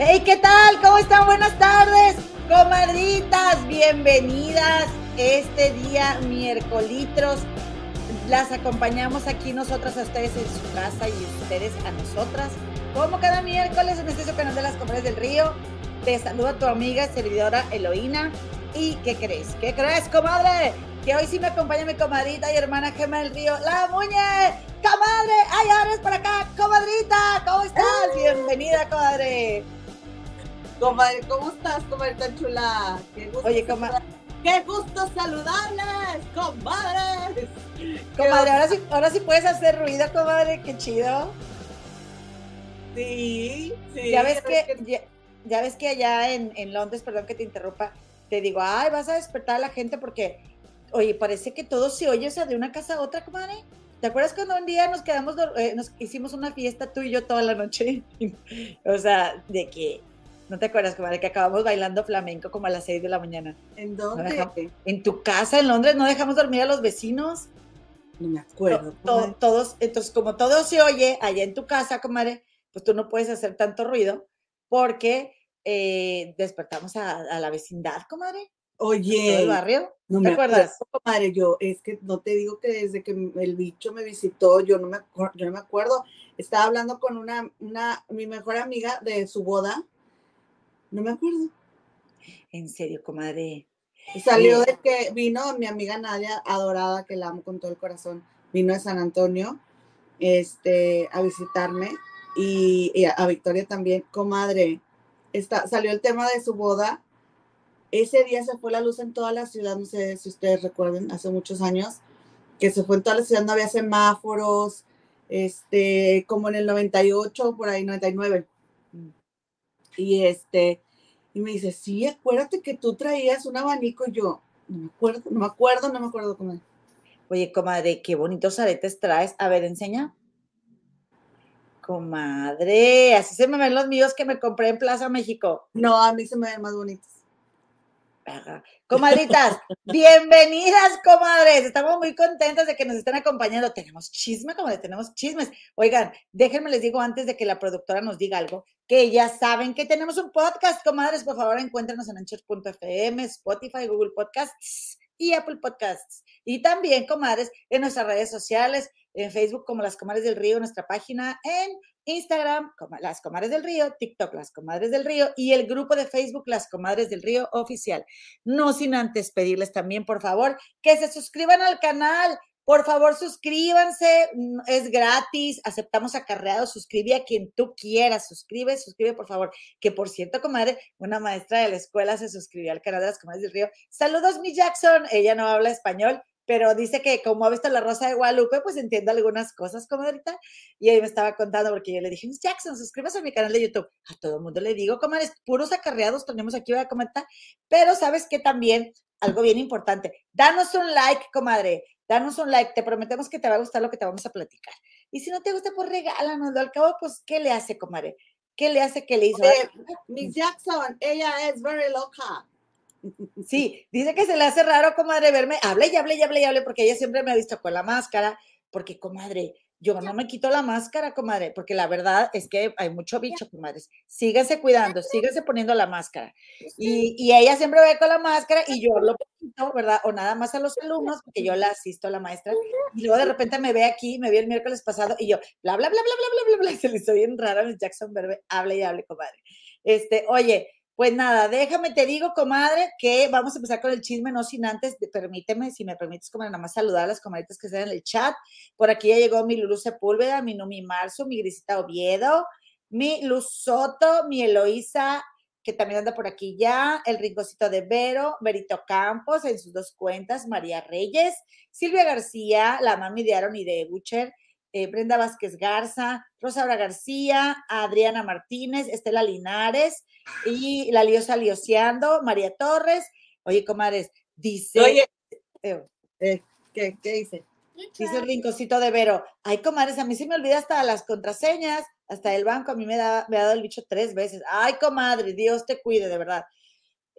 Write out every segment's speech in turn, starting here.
Hey, ¿qué tal? ¿Cómo están? Buenas tardes, comadritas. Bienvenidas este día, miércolitros. Las acompañamos aquí nosotras a ustedes en su casa y ustedes a nosotras. Como cada miércoles en este canal de las comadres del río. Te saluda tu amiga servidora Eloína. ¿Y qué crees? ¿Qué crees, comadre? Que hoy sí me acompaña mi comadrita y hermana Gema del Río, la Muñe. ¡Comadre! ¡Ay, ahora es para acá! ¡Comadrita! ¿Cómo estás? Bienvenida, comadre. Comadre, ¿cómo estás, comadre tan chula? Qué gusto Oye, comadre. ¡Qué gusto saludarles, comadres! Comadre, ahora sí, ahora sí puedes hacer ruido, comadre, qué chido. Sí, sí. Ya ves que, Ya, ves que allá en, en Londres, perdón que te interrumpa, te digo, ay, vas a despertar a la gente porque, oye, parece que todo se oye, o sea, de una casa a otra, comadre. ¿Te acuerdas cuando un día nos quedamos, eh, nos hicimos una fiesta tú y yo toda la noche? o sea, de que ¿No te acuerdas, comadre, que acabamos bailando flamenco como a las 6 de la mañana? ¿En dónde? en tu casa en Londres, ¿no dejamos dormir a los vecinos? No me acuerdo. todos, entonces, como todo se oye allá en tu casa, comadre, pues tú no puedes hacer tanto ruido porque eh, despertamos a, la vecindad, comadre. Oye, el barrio. No me acuerdas, comadre. Yo es que no te digo que desde que el bicho me visitó, yo no me, yo no me acuerdo. Estaba hablando con una, una, mi mejor amiga de su boda no me acuerdo. En serio, comadre. Salió de que vino mi amiga Nadia, adorada, que la amo con todo el corazón, vino de San Antonio este, a visitarme y, a Victoria también, comadre. Está, salió el tema de su boda. Ese día se fue la luz en toda la ciudad, no sé si ustedes recuerden, hace muchos años, que se fue en toda la ciudad, no había semáforos, este, como en el 98, por ahí, 99. Y este, y me dice, sí, acuérdate que tú traías un abanico. Y yo, no me acuerdo, no me acuerdo, no me acuerdo cómo. Oye, comadre, qué bonitos aretes traes. A ver, enseña. Comadre, así se me ven los míos que me compré en Plaza México. No, a mí se me ven más bonitos. Comadritas, bienvenidas, comadres. Estamos muy contentas de que nos estén acompañando. Tenemos chisme, comadre, tenemos chismes. Oigan, déjenme les digo antes de que la productora nos diga algo, que ya saben que tenemos un podcast, comadres. Por favor, encuéntrenos en anchor.fm, Spotify, Google Podcasts y Apple Podcasts. Y también, comadres, en nuestras redes sociales, en Facebook como Las Comadres del Río, nuestra página en Instagram, Las Comadres del Río, TikTok, Las Comadres del Río y el grupo de Facebook, Las Comadres del Río Oficial. No sin antes pedirles también, por favor, que se suscriban al canal. Por favor, suscríbanse, es gratis, aceptamos acarreados, suscribe a quien tú quieras, suscribe, suscribe, por favor. Que por cierto, comadre, una maestra de la escuela se suscribió al canal de las Comadres del Río. Saludos, mi Jackson, ella no habla español, pero dice que como ha visto la Rosa de Guadalupe, pues entiende algunas cosas, como ahorita, y ahí me estaba contando, porque yo le dije, Jackson, suscríbase a mi canal de YouTube. A todo el mundo le digo, comadres, puros acarreados tenemos aquí, voy a comentar, pero sabes que también, algo bien importante, danos un like, comadre, danos un like, te prometemos que te va a gustar lo que te vamos a platicar. Y si no te gusta, pues regálanoslo, al cabo, pues, ¿qué le hace, comadre? ¿Qué le hace que le hizo? Miss Jackson, ella es very loca. Sí, dice que se le hace raro, comadre, verme. Hable y hable y hable y hable, porque ella siempre me ha visto con la máscara. Porque, comadre, yo no me quito la máscara, comadre, porque la verdad es que hay mucho bicho, comadres. Síguese cuidando, síguese poniendo la máscara. Y, ella siempre ve con la máscara y yo lo poquito, ¿verdad? O nada más a los alumnos, porque yo la asisto a la maestra. Y luego de repente me ve aquí, me vi el miércoles pasado y yo, bla, bla, bla, bla, bla, bla, bla, bla. Se le hizo bien raro a Jackson Verbe. Hable y hable, comadre. Este, oye, pues nada, déjame, te digo, comadre, que vamos a empezar con el chisme, no sin antes, permíteme, si me permites, comadre, nada más saludar a las comadritas que están en el chat. Por aquí ya llegó mi Lulu Sepúlveda, mi Numi Marzo, mi Grisita Oviedo, mi Luz Soto, mi Eloísa, que también anda por aquí ya, el Ringocito de Vero, Berito Campos en sus dos cuentas, María Reyes, Silvia García, la mami de Aaron y de Butcher, eh, Brenda Vázquez Garza, Rosaura García, Adriana Martínez, Estela Linares, y la liosa lioseando, María Torres. Oye, comadres, dice. Oye, eh, eh, ¿qué, dice? Dice el rinconcito de Vero. Ay, comadres, a mí se me olvida hasta las contraseñas, hasta el banco, a mí me, da, me ha dado el bicho tres veces. Ay, comadre, Dios te cuide, de verdad.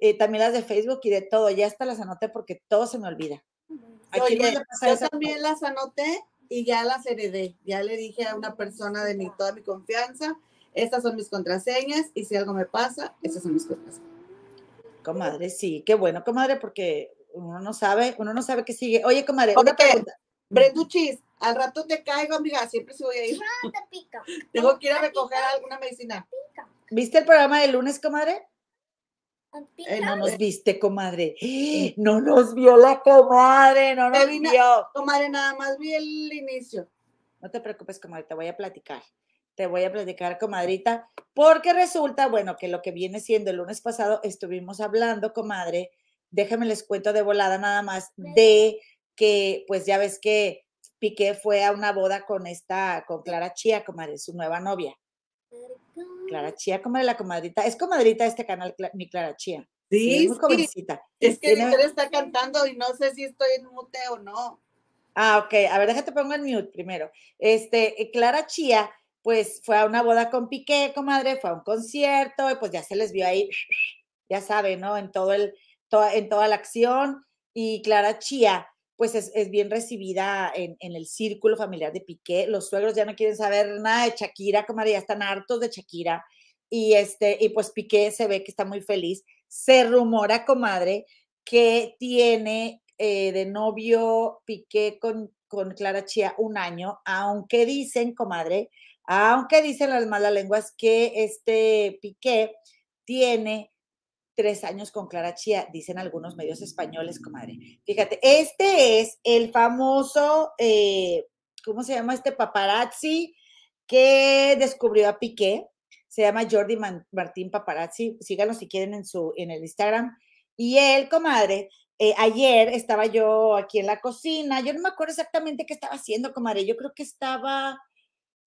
Eh, también las de Facebook y de todo, ya hasta las anoté porque todo se me olvida. Oye, yo también las anoté y ya las heredé. Ya le dije a una persona de mi, toda mi confianza estas son mis contraseñas y si algo me pasa, estas son mis contraseñas. Comadre, sí, qué bueno, comadre, porque uno no sabe, uno no sabe qué sigue. Oye, comadre, una pregunta. Brenduchis, al rato te caigo, amiga, siempre se voy a ir. No, te pica. Tengo que ir a recoger alguna medicina. ¿Viste el programa del lunes, comadre? Eh, no nos viste, comadre. No nos vio la comadre, no nos vio. Comadre, nada más vi el inicio. No te preocupes, comadre, te voy a platicar. Te voy a platicar, comadrita, porque resulta, bueno, que lo que viene siendo el lunes pasado estuvimos hablando, comadre, déjame les cuento de volada nada más, de que, pues ya ves que Piqué fue a una boda con esta, con Clara Chía, comadre, su nueva novia. Clara Chía, comadre, la comadrita. Es comadrita este canal, mi Clara Chía. Sí, es muy jovencita. Es que Tiene... está cantando y no sé si estoy en mute o no. Ah, ok. A ver, déjate pongo en mute primero. Este, eh, Clara Chía, pues fue a una boda con Piqué, comadre, fue a un concierto, y pues ya se les vio ahí, ya saben, ¿no? En todo el, en toda la acción. Y Clara Chía, pues es, bien recibida en, el círculo familiar de Piqué. Los suegros ya no quieren saber nada de Shakira, comadre, ya están hartos de Shakira. Y, este, y pues Piqué se ve que está muy feliz. Se rumora, comadre, que tiene eh, de novio Piqué con, con Clara Chía un año, aunque dicen, comadre, aunque dicen las malas lenguas que este Piqué tiene tres años con Clara Chía, dicen algunos medios españoles, comadre. Fíjate, este es el famoso, eh, ¿cómo se llama este paparazzi que descubrió a Piqué? Se llama Jordi Martín Paparazzi. Síganlo si quieren en, su, en el Instagram. Y él, comadre, eh, ayer estaba yo aquí en la cocina. Yo no me acuerdo exactamente qué estaba haciendo, comadre. Yo creo que estaba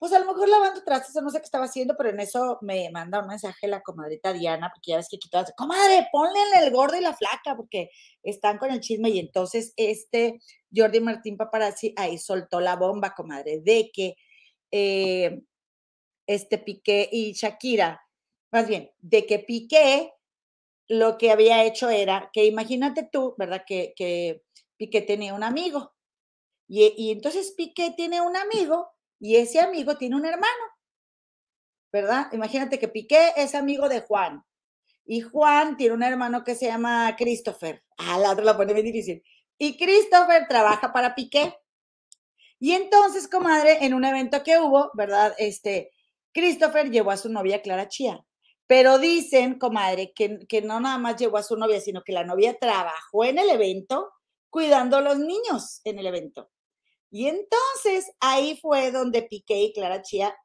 pues a lo mejor lavando trastes o no sé qué estaba haciendo, pero en eso me manda un mensaje la comadrita Diana, porque ya ves que aquí todas, comadre, ponle el gordo y la flaca, porque están con el chisme. Y entonces este Jordi Martín Paparazzi ahí soltó la bomba, comadre, de que eh, este Piqué y Shakira, más bien, de que Piqué lo que había hecho era que imagínate tú, ¿verdad? Que, Piqué tenía un amigo. Y entonces Piqué tiene un amigo y ese amigo tiene un hermano, ¿verdad? Imagínate que Piqué es amigo de Juan y Juan tiene un hermano que se llama Christopher. Ah, la otra la pone muy difícil. Y Christopher trabaja para Piqué. Y entonces, comadre, en un evento que hubo, ¿verdad? Este, Christopher llevó a su novia Clara Chía. Pero dicen, comadre, que, que no nada más llevó a su novia, sino que la novia trabajó en el evento cuidando a los niños en el evento. Y entonces ahí fue donde Piqué y Clara Chía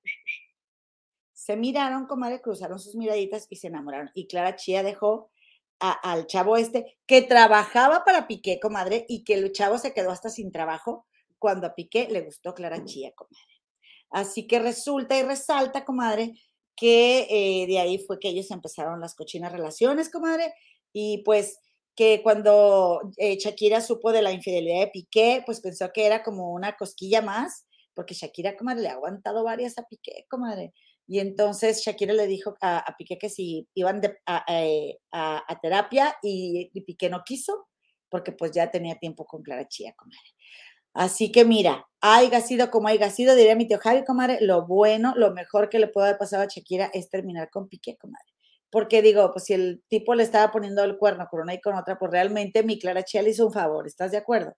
se miraron, comadre, cruzaron sus miraditas y se enamoraron. Y Clara Chía dejó al chavo este que trabajaba para Piqué, comadre, y que el chavo se quedó hasta sin trabajo cuando a Piqué le gustó Clara Chía, comadre. Así que resulta y resalta, comadre, que eh, de ahí fue que ellos empezaron las cochinas relaciones, comadre, y pues que cuando eh, Shakira supo de la infidelidad de Piqué, pues pensó que era como una cosquilla más, porque Shakira, comadre, le ha aguantado varias a Piqué, comadre. Y entonces Shakira le dijo a, Piqué que si iban eh, a, terapia y, Piqué no quiso, porque pues ya tenía tiempo con Clara Chía, comadre. Así que mira, haya sido como haya sido, diría mi tío Javi, comadre, lo bueno, lo mejor que le puede haber pasado a Shakira es terminar con Piqué, comadre porque digo, pues si el tipo le estaba poniendo el cuerno con una y con otra, pues realmente mi Clara Chia le hizo un favor, ¿estás de acuerdo?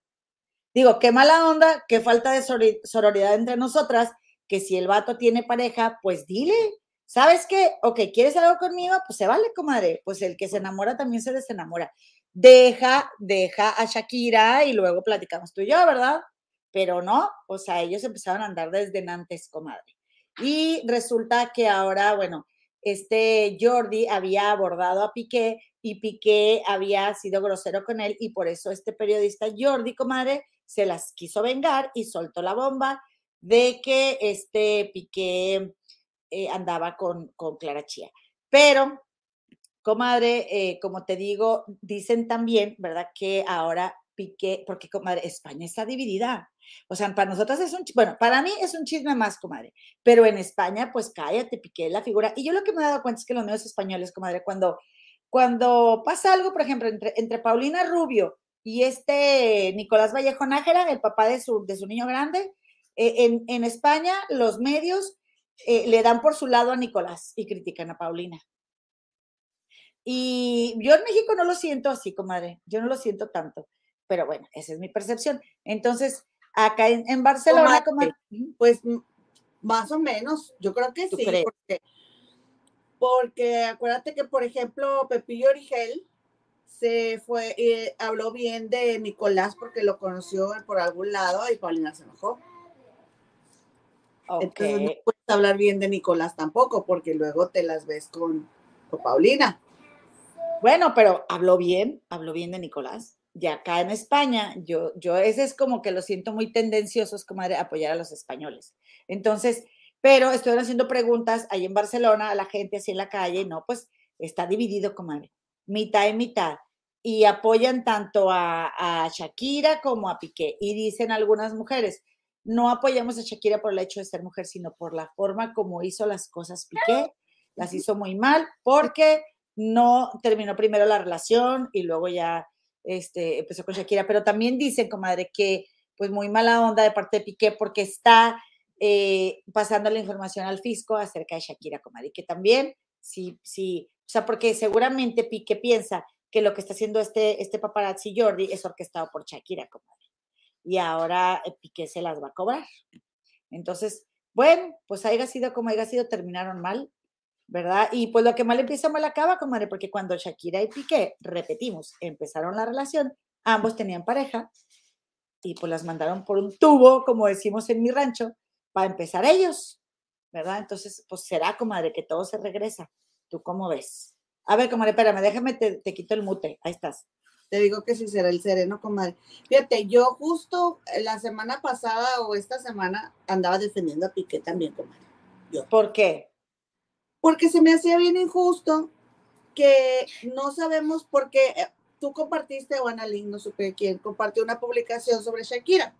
Digo, qué mala onda, qué falta de sororidad entre nosotras, que si el vato tiene pareja, pues dile, ¿sabes qué? Ok, ¿quieres algo conmigo? Pues se vale, comadre, pues el que se enamora también se desenamora. Deja, deja a Shakira y luego platicamos tú y yo, ¿verdad? Pero no, o sea, ellos empezaron a andar desde antes, comadre. Y resulta que ahora, bueno, este Jordi había abordado a Piqué y Piqué había sido grosero con él y por eso este periodista Jordi, comadre, se las quiso vengar y soltó la bomba de que este Piqué eh, andaba con, con Clara Chía. Pero, comadre, eh, como te digo, dicen también, ¿verdad? Que ahora Piqué, porque comadre, España está dividida. O sea, para nosotros es un, bueno, para mí es un chisme más, comadre, pero en España, pues cállate, piqué la figura. Y yo lo que me he dado cuenta es que los medios españoles, comadre, cuando, cuando pasa algo, por ejemplo, entre, entre Paulina Rubio y este Nicolás Vallejo Nájera, el papá de su, de su niño grande, eh, en, en España los medios eh, le dan por su lado a Nicolás y critican a Paulina. Y yo en México no lo siento así, comadre, yo no lo siento tanto, pero bueno, esa es mi percepción. Entonces, acá en, Barcelona, pues más o menos, yo creo que sí, porque, porque, acuérdate que, por ejemplo, Pepillo Origel se fue, y eh, habló bien de Nicolás porque lo conoció por algún lado y Paulina se enojó. Entonces no puedes hablar bien de Nicolás tampoco, porque luego te las ves con, Paulina. Bueno, pero habló bien, habló bien de Nicolás. Y acá en España, yo, yo ese es como que lo siento muy tendenciosos, como apoyar a los españoles. Entonces, pero estoy haciendo preguntas ahí en Barcelona a la gente así en la calle, no, pues está dividido, comadre, mitad y mitad. Y apoyan tanto a, a Shakira como a Piqué. Y dicen algunas mujeres, no apoyamos a Shakira por el hecho de ser mujer, sino por la forma como hizo las cosas Piqué. Las hizo muy mal porque no terminó primero la relación y luego ya este, empezó con Shakira. Pero también dicen, comadre, que pues muy mala onda de parte de Piqué porque está eh, pasando la información al fisco acerca de Shakira, comadre. Y que también, sí, sí, o sea, porque seguramente Piqué piensa que lo que está haciendo este, este paparazzi Jordi es orquestado por Shakira, comadre y ahora eh, Piqué se las va a cobrar. Entonces, bueno, pues haya sido como haya sido, terminaron mal, ¿verdad? Y pues lo que mal empieza, mal acaba, comadre, porque cuando Shakira y Piqué, repetimos, empezaron la relación, ambos tenían pareja y pues las mandaron por un tubo, como decimos en mi rancho, para empezar ellos, ¿verdad? Entonces, pues será, comadre, que todo se regresa. ¿Tú cómo ves? A ver, comadre, espérame, déjame, te, te quito el mute. Ahí estás. Te digo que sí será el sereno, comadre. Fíjate, yo justo la semana pasada o esta semana andaba defendiendo a Piqué también, comadre. ¿Por qué? Porque se me hacía bien injusto que no sabemos por qué. Eh, tú compartiste, o no supe quién, compartió una publicación sobre Shakira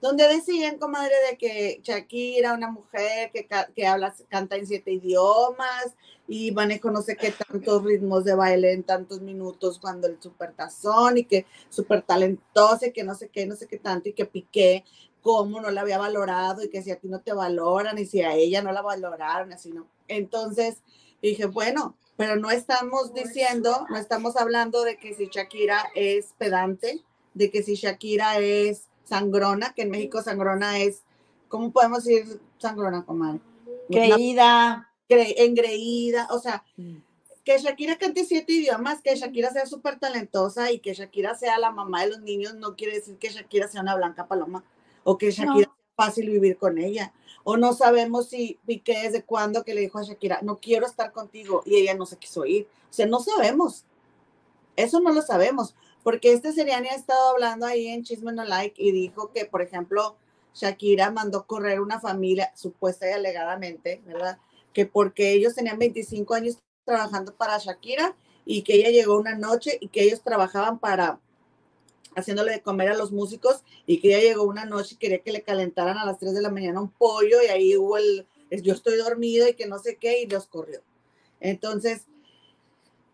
donde decían, comadre, de que Shakira, una mujer que, que habla, canta en siete idiomas y maneja no sé qué tantos ritmos de baile en tantos minutos cuando el super tazón y que súper talentosa y que no sé qué, no sé qué tanto y que Piqué, cómo no la había valorado y que si a ti no te valoran y si a ella no la valoraron, así no. Entonces dije, bueno, pero no estamos diciendo, no estamos hablando de que si Shakira es pedante, de que si Shakira es sangrona, que en México sangrona es, ¿cómo podemos decir sangrona, comadre? Creída. engreída, o sea, mm. que Shakira cante siete idiomas, que Shakira sea súper talentosa y que Shakira sea la mamá de los niños, no quiere decir que Shakira sea una blanca paloma o que Shakira sea fácil vivir con ella. O no sabemos si Piqué desde cuándo que le dijo a Shakira, no quiero estar contigo y ella no se quiso ir. O sea, no sabemos. Eso no lo sabemos porque este Seriani ha estado hablando ahí en Chisme No Like y dijo que, por ejemplo, Shakira mandó correr una familia, supuesta y alegadamente, ¿verdad? Que porque ellos tenían 25 años trabajando para Shakira y que ella llegó una noche y que ellos trabajaban para haciéndole de comer a los músicos y que ella llegó una noche y quería que le calentaran a las 3 de la mañana un pollo y ahí hubo el, yo estoy dormido y que no sé qué y los corrió. Entonces,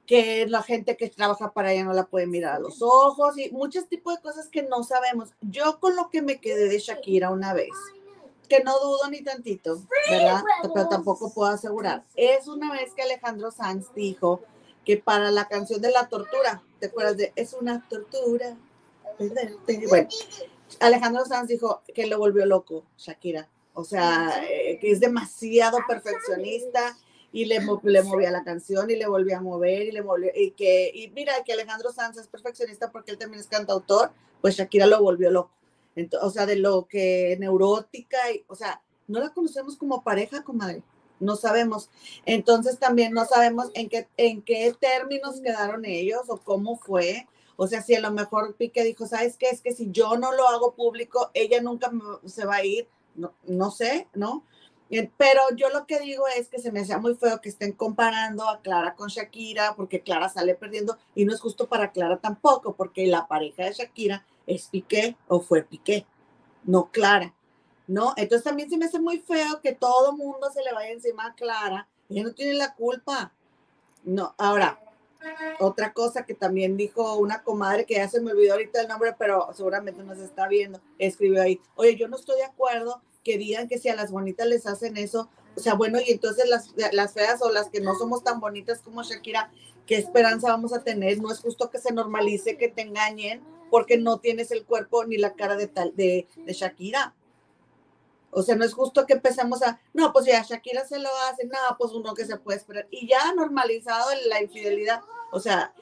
que la gente que trabaja para ella no la puede mirar a los ojos y muchos tipos de cosas que no sabemos. Yo con lo que me quedé de Shakira una vez, que no dudo ni tantito, ¿verdad? Pero tampoco puedo asegurar. Es una vez que Alejandro Sanz dijo que para la canción de la tortura, ¿te acuerdas de? Es una tortura. Bueno, Alejandro Sanz dijo que lo volvió loco, Shakira. O sea, eh, que es demasiado perfeccionista y le, le movía la canción y le volvía a mover y le volvió, y que, y mira que Alejandro Sanz es perfeccionista porque él también es cantautor, pues Shakira lo volvió loco. Entonces, o sea, de lo que neurótica, y, o sea, no la conocemos como pareja, comadre, no sabemos. Entonces también no sabemos en qué, en qué términos quedaron ellos o cómo fue. O sea, si a lo mejor Pique dijo, ¿sabes qué? Es que si yo no lo hago público, ella nunca se va a ir. No, no sé, ¿no? Pero yo lo que digo es que se me hacía muy feo que estén comparando a Clara con Shakira, porque Clara sale perdiendo y no es justo para Clara tampoco, porque la pareja de Shakira es Piqué o fue Piqué, no Clara, ¿no? Entonces también se me hace muy feo que todo mundo se le vaya encima a Clara, ella no tiene la culpa. No, ahora, otra cosa que también dijo una comadre que ya se me olvidó ahorita el nombre, pero seguramente nos está viendo, escribió ahí, oye, yo no estoy de acuerdo que digan que si a las bonitas les hacen eso, o sea, bueno, y entonces las, las feas o las que no somos tan bonitas como Shakira, ¿qué esperanza vamos a tener? No es justo que se normalice que te engañen porque no tienes el cuerpo ni la cara de, tal, de, Shakira. O sea, no es justo que empecemos a, no, pues ya Shakira se lo hace, no, pues uno que se puede esperar. Y ya normalizado la infidelidad. O sea,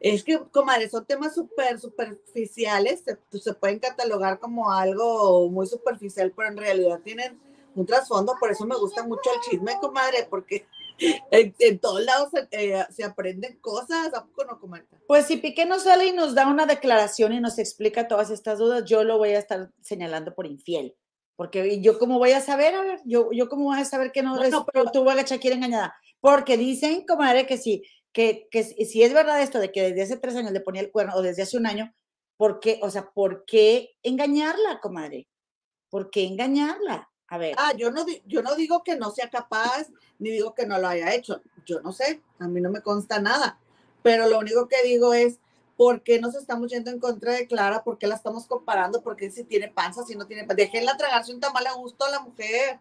es que, comadre, son temas súper superficiales, se, pues, se, pueden catalogar como algo muy superficial, pero en realidad tienen un trasfondo, por eso me gusta mucho el chisme, comadre, porque en, todos lados eh, se aprenden cosas, ¿a poco no, comadre? Pues si Piqué nos sale y nos da una declaración y nos explica todas estas dudas, yo lo voy a estar señalando por infiel. Porque yo cómo voy a saber, a ver, yo, yo cómo voy a saber que no, no, no pero, tuvo a la Shakira engañada. Porque dicen, comadre, que sí, que, que si es verdad esto de que desde hace tres años le ponía el cuerno o desde hace un año, ¿por qué? O sea, ¿por qué engañarla, comadre? ¿Por qué engañarla? A ver. Ah, yo no, yo no digo que no sea capaz, ni digo que no lo haya hecho. Yo no sé, a mí no me consta nada. Pero lo único que digo es, ¿por qué nos estamos yendo en contra de Clara? ¿Por qué la estamos comparando? ¿Por qué si tiene panza, si no tiene panza? Déjenla tragarse un tamal a gusto a la mujer.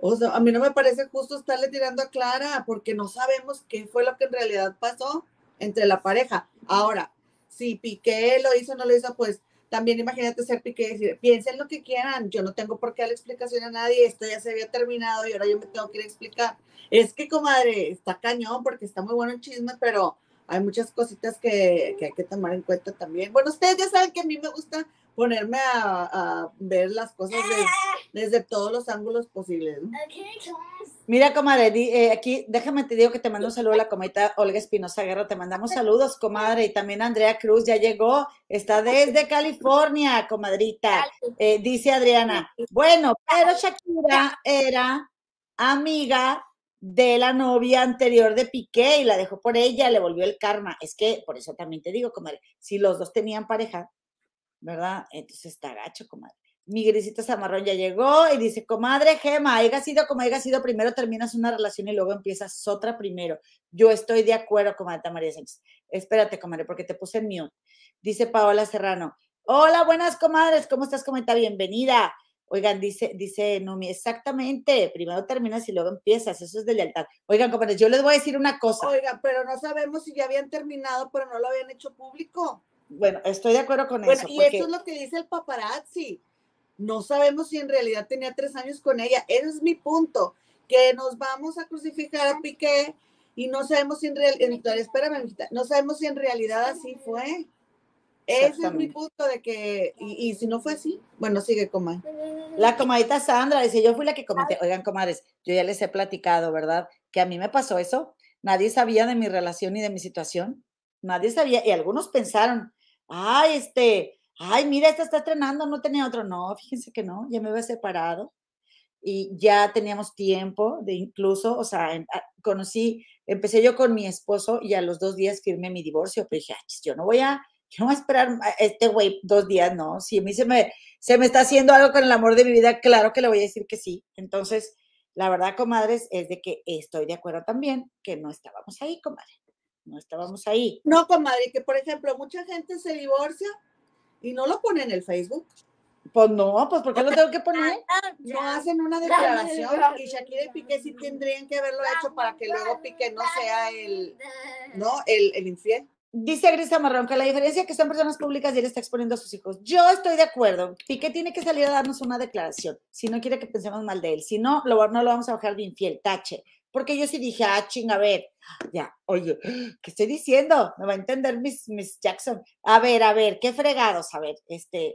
O sea, a mí no me parece justo estarle tirando a Clara porque no sabemos qué fue lo que en realidad pasó entre la pareja. Ahora, si Piqué lo hizo o no lo hizo, pues también imagínate ser Piqué y decir, piensen lo que quieran, yo no tengo por qué darle explicación a nadie, esto ya se había terminado y ahora yo me tengo que ir a explicar. Es que, comadre, está cañón porque está muy bueno el chisme, pero hay muchas cositas que, que hay que tomar en cuenta también. Bueno, ustedes ya saben que a mí me gusta ponerme a, ver las cosas desde todos los ángulos posibles. Mira, comadre, eh, aquí déjame te digo que te mando un saludo a la cometa Olga Espinosa Guerra, te mandamos saludos, comadre, y también Andrea Cruz ya llegó, está desde California, comadrita, eh, dice Adriana. Bueno, pero Shakira era amiga de la novia anterior de Piqué y la dejó por ella, le volvió el karma. Es que, por eso también te digo, comadre, si los dos tenían pareja, ¿verdad? Entonces está gacho, comadre. Mi grisita zamarrón ya llegó y dice, comadre Gema, haya sido como haya sido, primero terminas una relación y luego empiezas otra primero. Yo estoy de acuerdo, comadre María Sánchez. Espérate, comadre, porque te puse en mute. Dice Paola Serrano. Hola, buenas comadres, ¿cómo estás, comenta? Bienvenida. Oigan, dice, dice Numi, exactamente, primero terminas y luego empiezas, eso es de lealtad. Oigan, comadres, yo les voy a decir una cosa. Oigan, pero no sabemos si ya habían terminado, pero no lo habían hecho público. Bueno, estoy de acuerdo con eso. Y eso es lo que dice el paparazzi. No sabemos si en realidad tenía tres años con ella. Ese es mi punto. Que nos vamos a crucificar a Piqué y no sabemos si en realidad, espérame, no sabemos si en realidad así fue. Ese es mi punto de que, y, si no fue así, bueno, sigue comadre. La comadita Sandra dice, yo fui la que comenté, oigan, comadres, yo ya les he platicado, ¿verdad? Que a mí me pasó eso. Nadie sabía de mi relación y de mi situación. Nadie sabía, y algunos pensaron, ay, este, ay, mira, esta está estrenando, no tenía otro. No, fíjense que no, ya me había separado y ya teníamos tiempo de incluso, o sea, ah, conocí, empecé yo con mi esposo y a los dos días firmé mi divorcio, pero dije, yo no voy a, yo no voy a esperar a este güey dos días, no, si a mí se me, se me está haciendo algo con el amor de mi vida, claro que le voy a decir que sí. Entonces, la verdad, comadres, es de que estoy de acuerdo también que no estábamos ahí, comadre no estábamos ahí. No, comadre, que por ejemplo, mucha gente se divorcia y no lo pone en el Facebook. Pues no, pues porque lo tengo que poner? No hacen una declaración y Shakira y Piqué sí tendrían que haberlo hecho para que luego Piqué no sea el, ¿no? El, el infiel. Dice Grisa Marrón que la diferencia es que son personas públicas y él está exponiendo a sus hijos. Yo estoy de acuerdo. Piqué tiene que salir a darnos una declaración. Si no quiere que pensemos mal de él. Si no, lo, no lo vamos a bajar de infiel. Tache. Porque yo sí dije, ah, ching, a ver, ya, oye, ¿qué estoy diciendo? Me va a entender Miss, Jackson. A ver, a ver, qué fregados, a ver, este,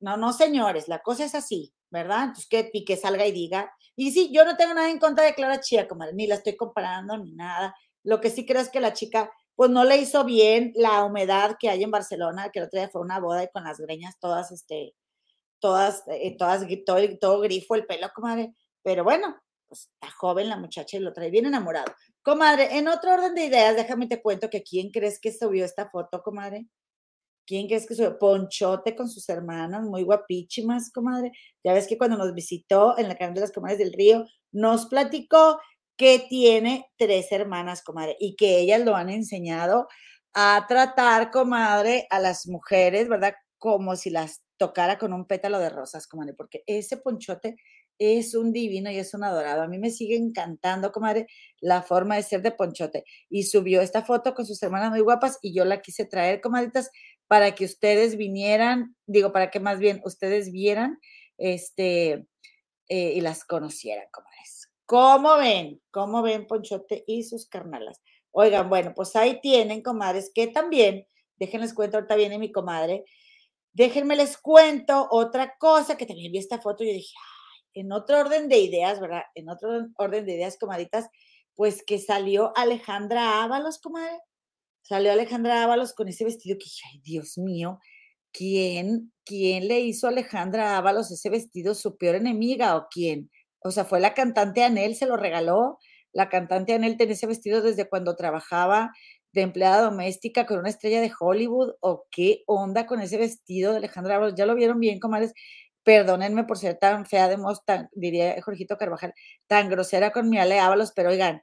no, no, señores, la cosa es así, ¿verdad? Entonces que Pique salga y diga. Y sí, yo no tengo nada en contra de Clara Chía, como ni la estoy comparando ni nada. Lo que sí creo es que la chica, pues no le hizo bien la humedad que hay en Barcelona, que el otro día fue una boda y con las greñas todas, este, todas, eh, todas, todo, todo grifo el pelo, comadre. Pero bueno, pues está joven la muchacha y lo trae bien enamorado. Comadre, en otro orden de ideas, déjame te cuento que quién crees que subió esta foto, comadre. ¿Quién crees que subió? Ponchote con sus hermanas, muy guapísimas, comadre. Ya ves que cuando nos visitó en la canal de las comadres del río, nos platicó que tiene tres hermanas, comadre, y que ellas lo han enseñado a tratar, comadre, a las mujeres, ¿verdad? Como si las tocara con un pétalo de rosas, comadre, porque ese ponchote es un divino y es un adorado. A mí me sigue encantando, comadre, la forma de ser de Ponchote. Y subió esta foto con sus hermanas muy guapas y yo la quise traer, comadritas, para que ustedes vinieran, digo, para que más bien ustedes vieran este, eh, y las conocieran, comadres. ¿Cómo ven? ¿Cómo ven Ponchote y sus carnalas? Oigan, bueno, pues ahí tienen, comadres, que también, déjenles cuento, ahorita viene mi comadre, déjenme les cuento otra cosa que también vi esta foto y yo dije, en otro orden de ideas, ¿verdad? En otro orden de ideas, comaditas, pues que salió Alejandra Ábalos, comadre. Salió Alejandra Ábalos con ese vestido que ay, Dios mío, ¿quién, quién le hizo a Alejandra Ábalos ese vestido su peor enemiga o quién? O sea, fue la cantante Anel, se lo regaló. La cantante Anel tenía ese vestido desde cuando trabajaba de empleada doméstica con una estrella de Hollywood o qué onda con ese vestido de Alejandra Ábalos. Ya lo vieron bien, comadres perdónenme por ser tan fea de voz, tan, diría Jorgito Carvajal, tan grosera con mi Ale Ábalos, pero oigan,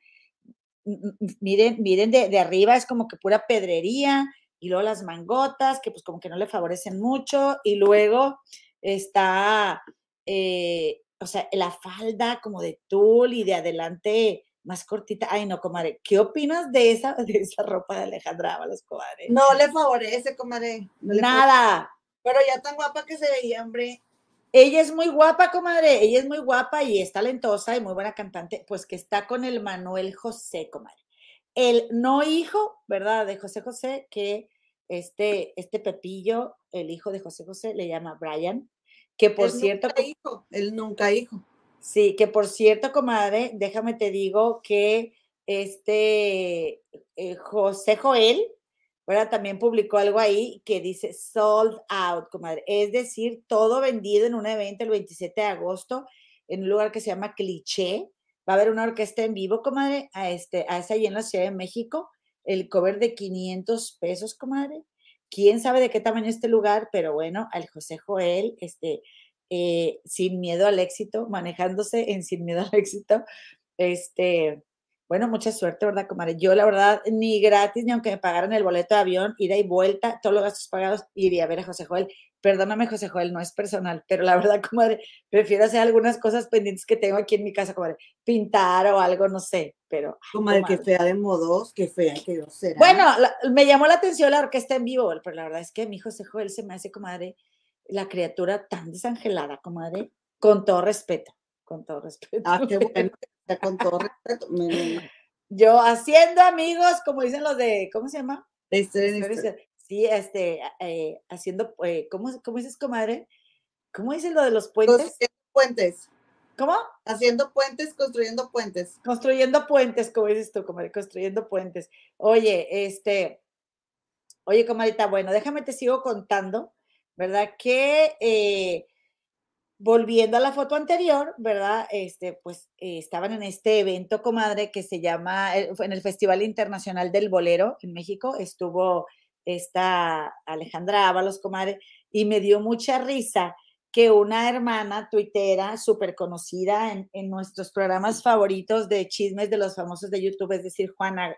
miren, miren de, arriba es como que pura pedrería, y luego las mangotas, que pues como que no le favorecen mucho, y luego está, eh, o sea, la falda como de tul y de adelante más cortita. Ay, no, comadre, ¿qué opinas de esa, de esa ropa de Alejandra Ábalos, comadre? No le favorece, comadre. Nada. Pero ya tan guapa que se veía, hombre. Ella es muy guapa, comadre. Ella es muy guapa y es talentosa y muy buena cantante. Pues que está con el Manuel José, comadre. El no hijo, ¿verdad? De José José, que este, este Pepillo, el hijo de José José, le llama Brian. Que por cierto. Nunca hijo, él nunca hijo. Sí, que por cierto, comadre, déjame te digo que este eh, José Joel ¿verdad? También publicó algo ahí que dice sold out, comadre. Es decir, todo vendido en un evento el 27 de agosto en un lugar que se llama Cliché. Va a haber una orquesta en vivo, comadre, a, este, a esa allí en la Ciudad de México. El cover de 500 pesos, comadre. Quién sabe de qué tamaño este lugar, pero bueno, al José Joel, este, eh, sin miedo al éxito, manejándose en sin miedo al éxito, este, bueno, mucha suerte, ¿verdad, comadre? Yo, la verdad, ni gratis, ni aunque me pagaran el boleto de avión, ida y vuelta, todos los gastos pagados, iría a ver a José Joel. Perdóname, José Joel, no es personal, pero la verdad, comadre, prefiero hacer algunas cosas pendientes que tengo aquí en mi casa, comadre. Pintar o algo, no sé, pero. Comadre, qué fea de modos, qué fea, qué grosera. Bueno, me llamó la atención la orquesta en vivo, pero la verdad es que mi José Joel se me hace, comadre, la criatura tan desangelada, comadre, con todo respeto, con todo respeto. Ah, qué bueno con todo respeto. Yo haciendo amigos, como dicen los de, ¿cómo se llama? Sí, este, eh, haciendo, eh, ¿cómo, ¿cómo dices, comadre? ¿Cómo dicen lo de los puentes? puentes. ¿Cómo? Haciendo puentes, construyendo puentes. Construyendo puentes, como dices tú, comadre, construyendo puentes. Oye, este, oye, comadita, bueno, déjame te sigo contando, ¿verdad? Que eh, volviendo a la foto anterior, ¿verdad? Este, pues eh, estaban en este evento, comadre, que se llama, eh, en el Festival Internacional del Bolero en México, estuvo esta Alejandra Ábalos, comadre, y me dio mucha risa que una hermana tuitera súper conocida en, en, nuestros programas favoritos de chismes de los famosos de YouTube, es decir, Juana,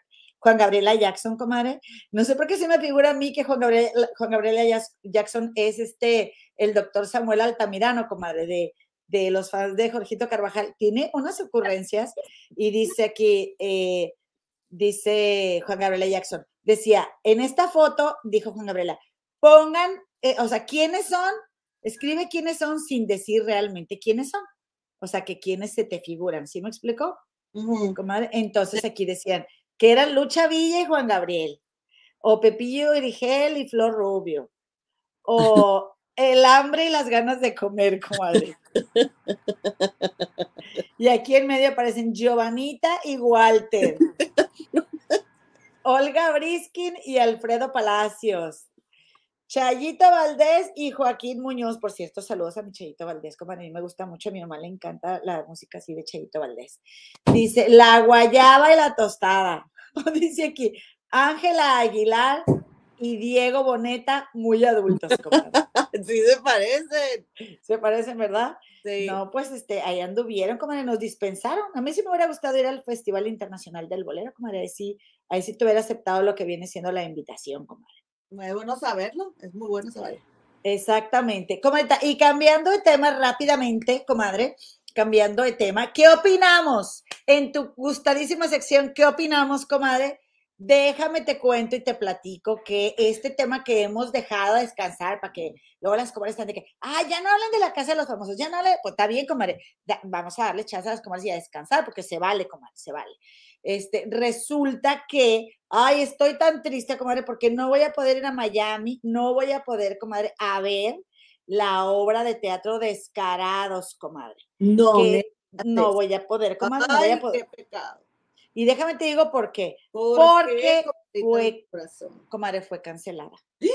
Juan Gabriela Jackson, comadre. No sé por qué se me figura a mí que Juan, Gabriel, Juan Gabriela Jackson es este, el doctor Samuel Altamirano, comadre, de, de los fans de Jorgito Carvajal. Tiene unas ocurrencias y dice aquí, eh, dice Juan Gabriela Jackson, decía, en esta foto, dijo Juan Gabriela, pongan, eh, o sea, ¿quiénes son? Escribe quiénes son sin decir realmente quiénes son. O sea, que quiénes se te figuran. ¿Sí me explicó? comadre? Entonces aquí decían, que eran Lucha Villa y Juan Gabriel, o Pepillo Grigel y Flor Rubio, o el hambre y las ganas de comer, comadre. Y aquí en medio aparecen Giovanita y Walter, Olga Briskin y Alfredo Palacios. Chayito Valdés y Joaquín Muñoz, por cierto, saludos a mi Chayito Valdés, como a mí me gusta mucho, a mi mamá le encanta la música así de Chayito Valdés. Dice, la guayaba y la tostada. Dice aquí, Ángela Aguilar y Diego Boneta, muy adultos. sí, se parecen. Se parecen, ¿verdad? Sí. No, pues este, ahí anduvieron, como nos dispensaron. A mí sí me hubiera gustado ir al Festival Internacional del Bolero, como ahí sí, ahí sí te hubiera aceptado lo que viene siendo la invitación, comadre. Muy bueno saberlo, es muy bueno saberlo. Exactamente. Y cambiando de tema rápidamente, comadre, cambiando de tema, ¿qué opinamos? En tu gustadísima sección, ¿qué opinamos, comadre? Déjame te cuento y te platico que este tema que hemos dejado descansar para que luego las comadres están de que, ah, ya no hablan de la casa de los famosos, ya no hablan, pues está bien, comadre, vamos a darle chance a las comadres y a descansar porque se vale, comadre, se vale. Este, resulta que, ay, estoy tan triste, comadre, porque no voy a poder ir a Miami, no voy a poder, comadre, a ver la obra de teatro Descarados, comadre. No, no voy a poder, comadre, no voy a poder. Qué pecado. Y déjame te digo por qué. Porque fue, comadre, fue cancelada.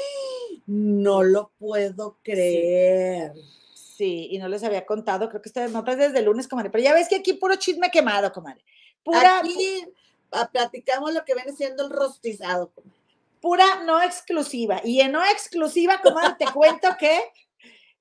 No lo puedo creer. Sí. y no les había contado, creo que ustedes notas desde el lunes, comadre, pero ya ves que aquí puro chisme quemado, comadre. Pura, aquí platicamos lo que viene siendo el rostizado. Pura no exclusiva. Y en no exclusiva, comadre, te cuento que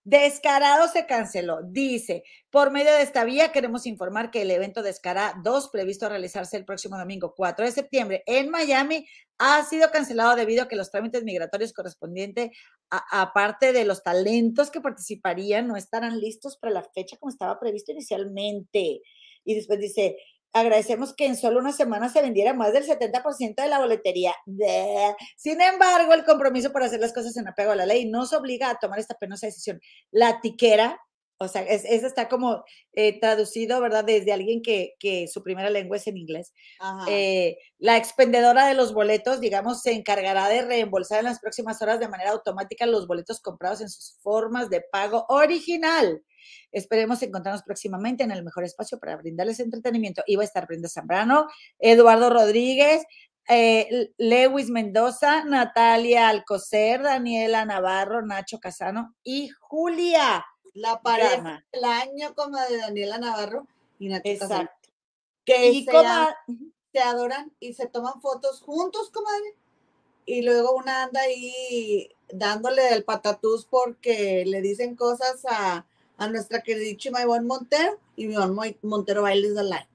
Descarado se canceló. Dice, por medio de esta vía queremos informar que el evento Descarado 2, previsto a realizarse el próximo domingo 4 de septiembre en Miami, ha sido cancelado debido a que los trámites migratorios correspondientes, aparte de los talentos que participarían, no estarán listos para la fecha como estaba previsto inicialmente. Y después dice, agradecemos que en solo una semana se vendiera más del 70% de la boletería. Sin embargo, el compromiso por hacer las cosas en apego a la ley nos obliga a tomar esta penosa decisión. La tiquera, o sea, eso está como eh, traducido, ¿verdad? Desde alguien que, que, su primera lengua es en inglés. Eh, la expendedora de los boletos, digamos, se encargará de reembolsar en las próximas horas de manera automática los boletos comprados en sus formas de pago original. Esperemos encontrarnos próximamente en el mejor espacio para brindarles entretenimiento. Iba a estar Brenda Zambrano, Eduardo Rodríguez, eh, Lewis Mendoza, Natalia Alcocer, Daniela Navarro, Nacho Casano y Julia. La pareja del año como de Daniela Navarro y Nacho Exacto. Que se, adoran y se toman fotos juntos, comadre. Y luego una anda ahí dándole el patatús porque le dicen cosas a, a nuestra queridísima Ivonne Montero y Ivonne Montero bailes de like.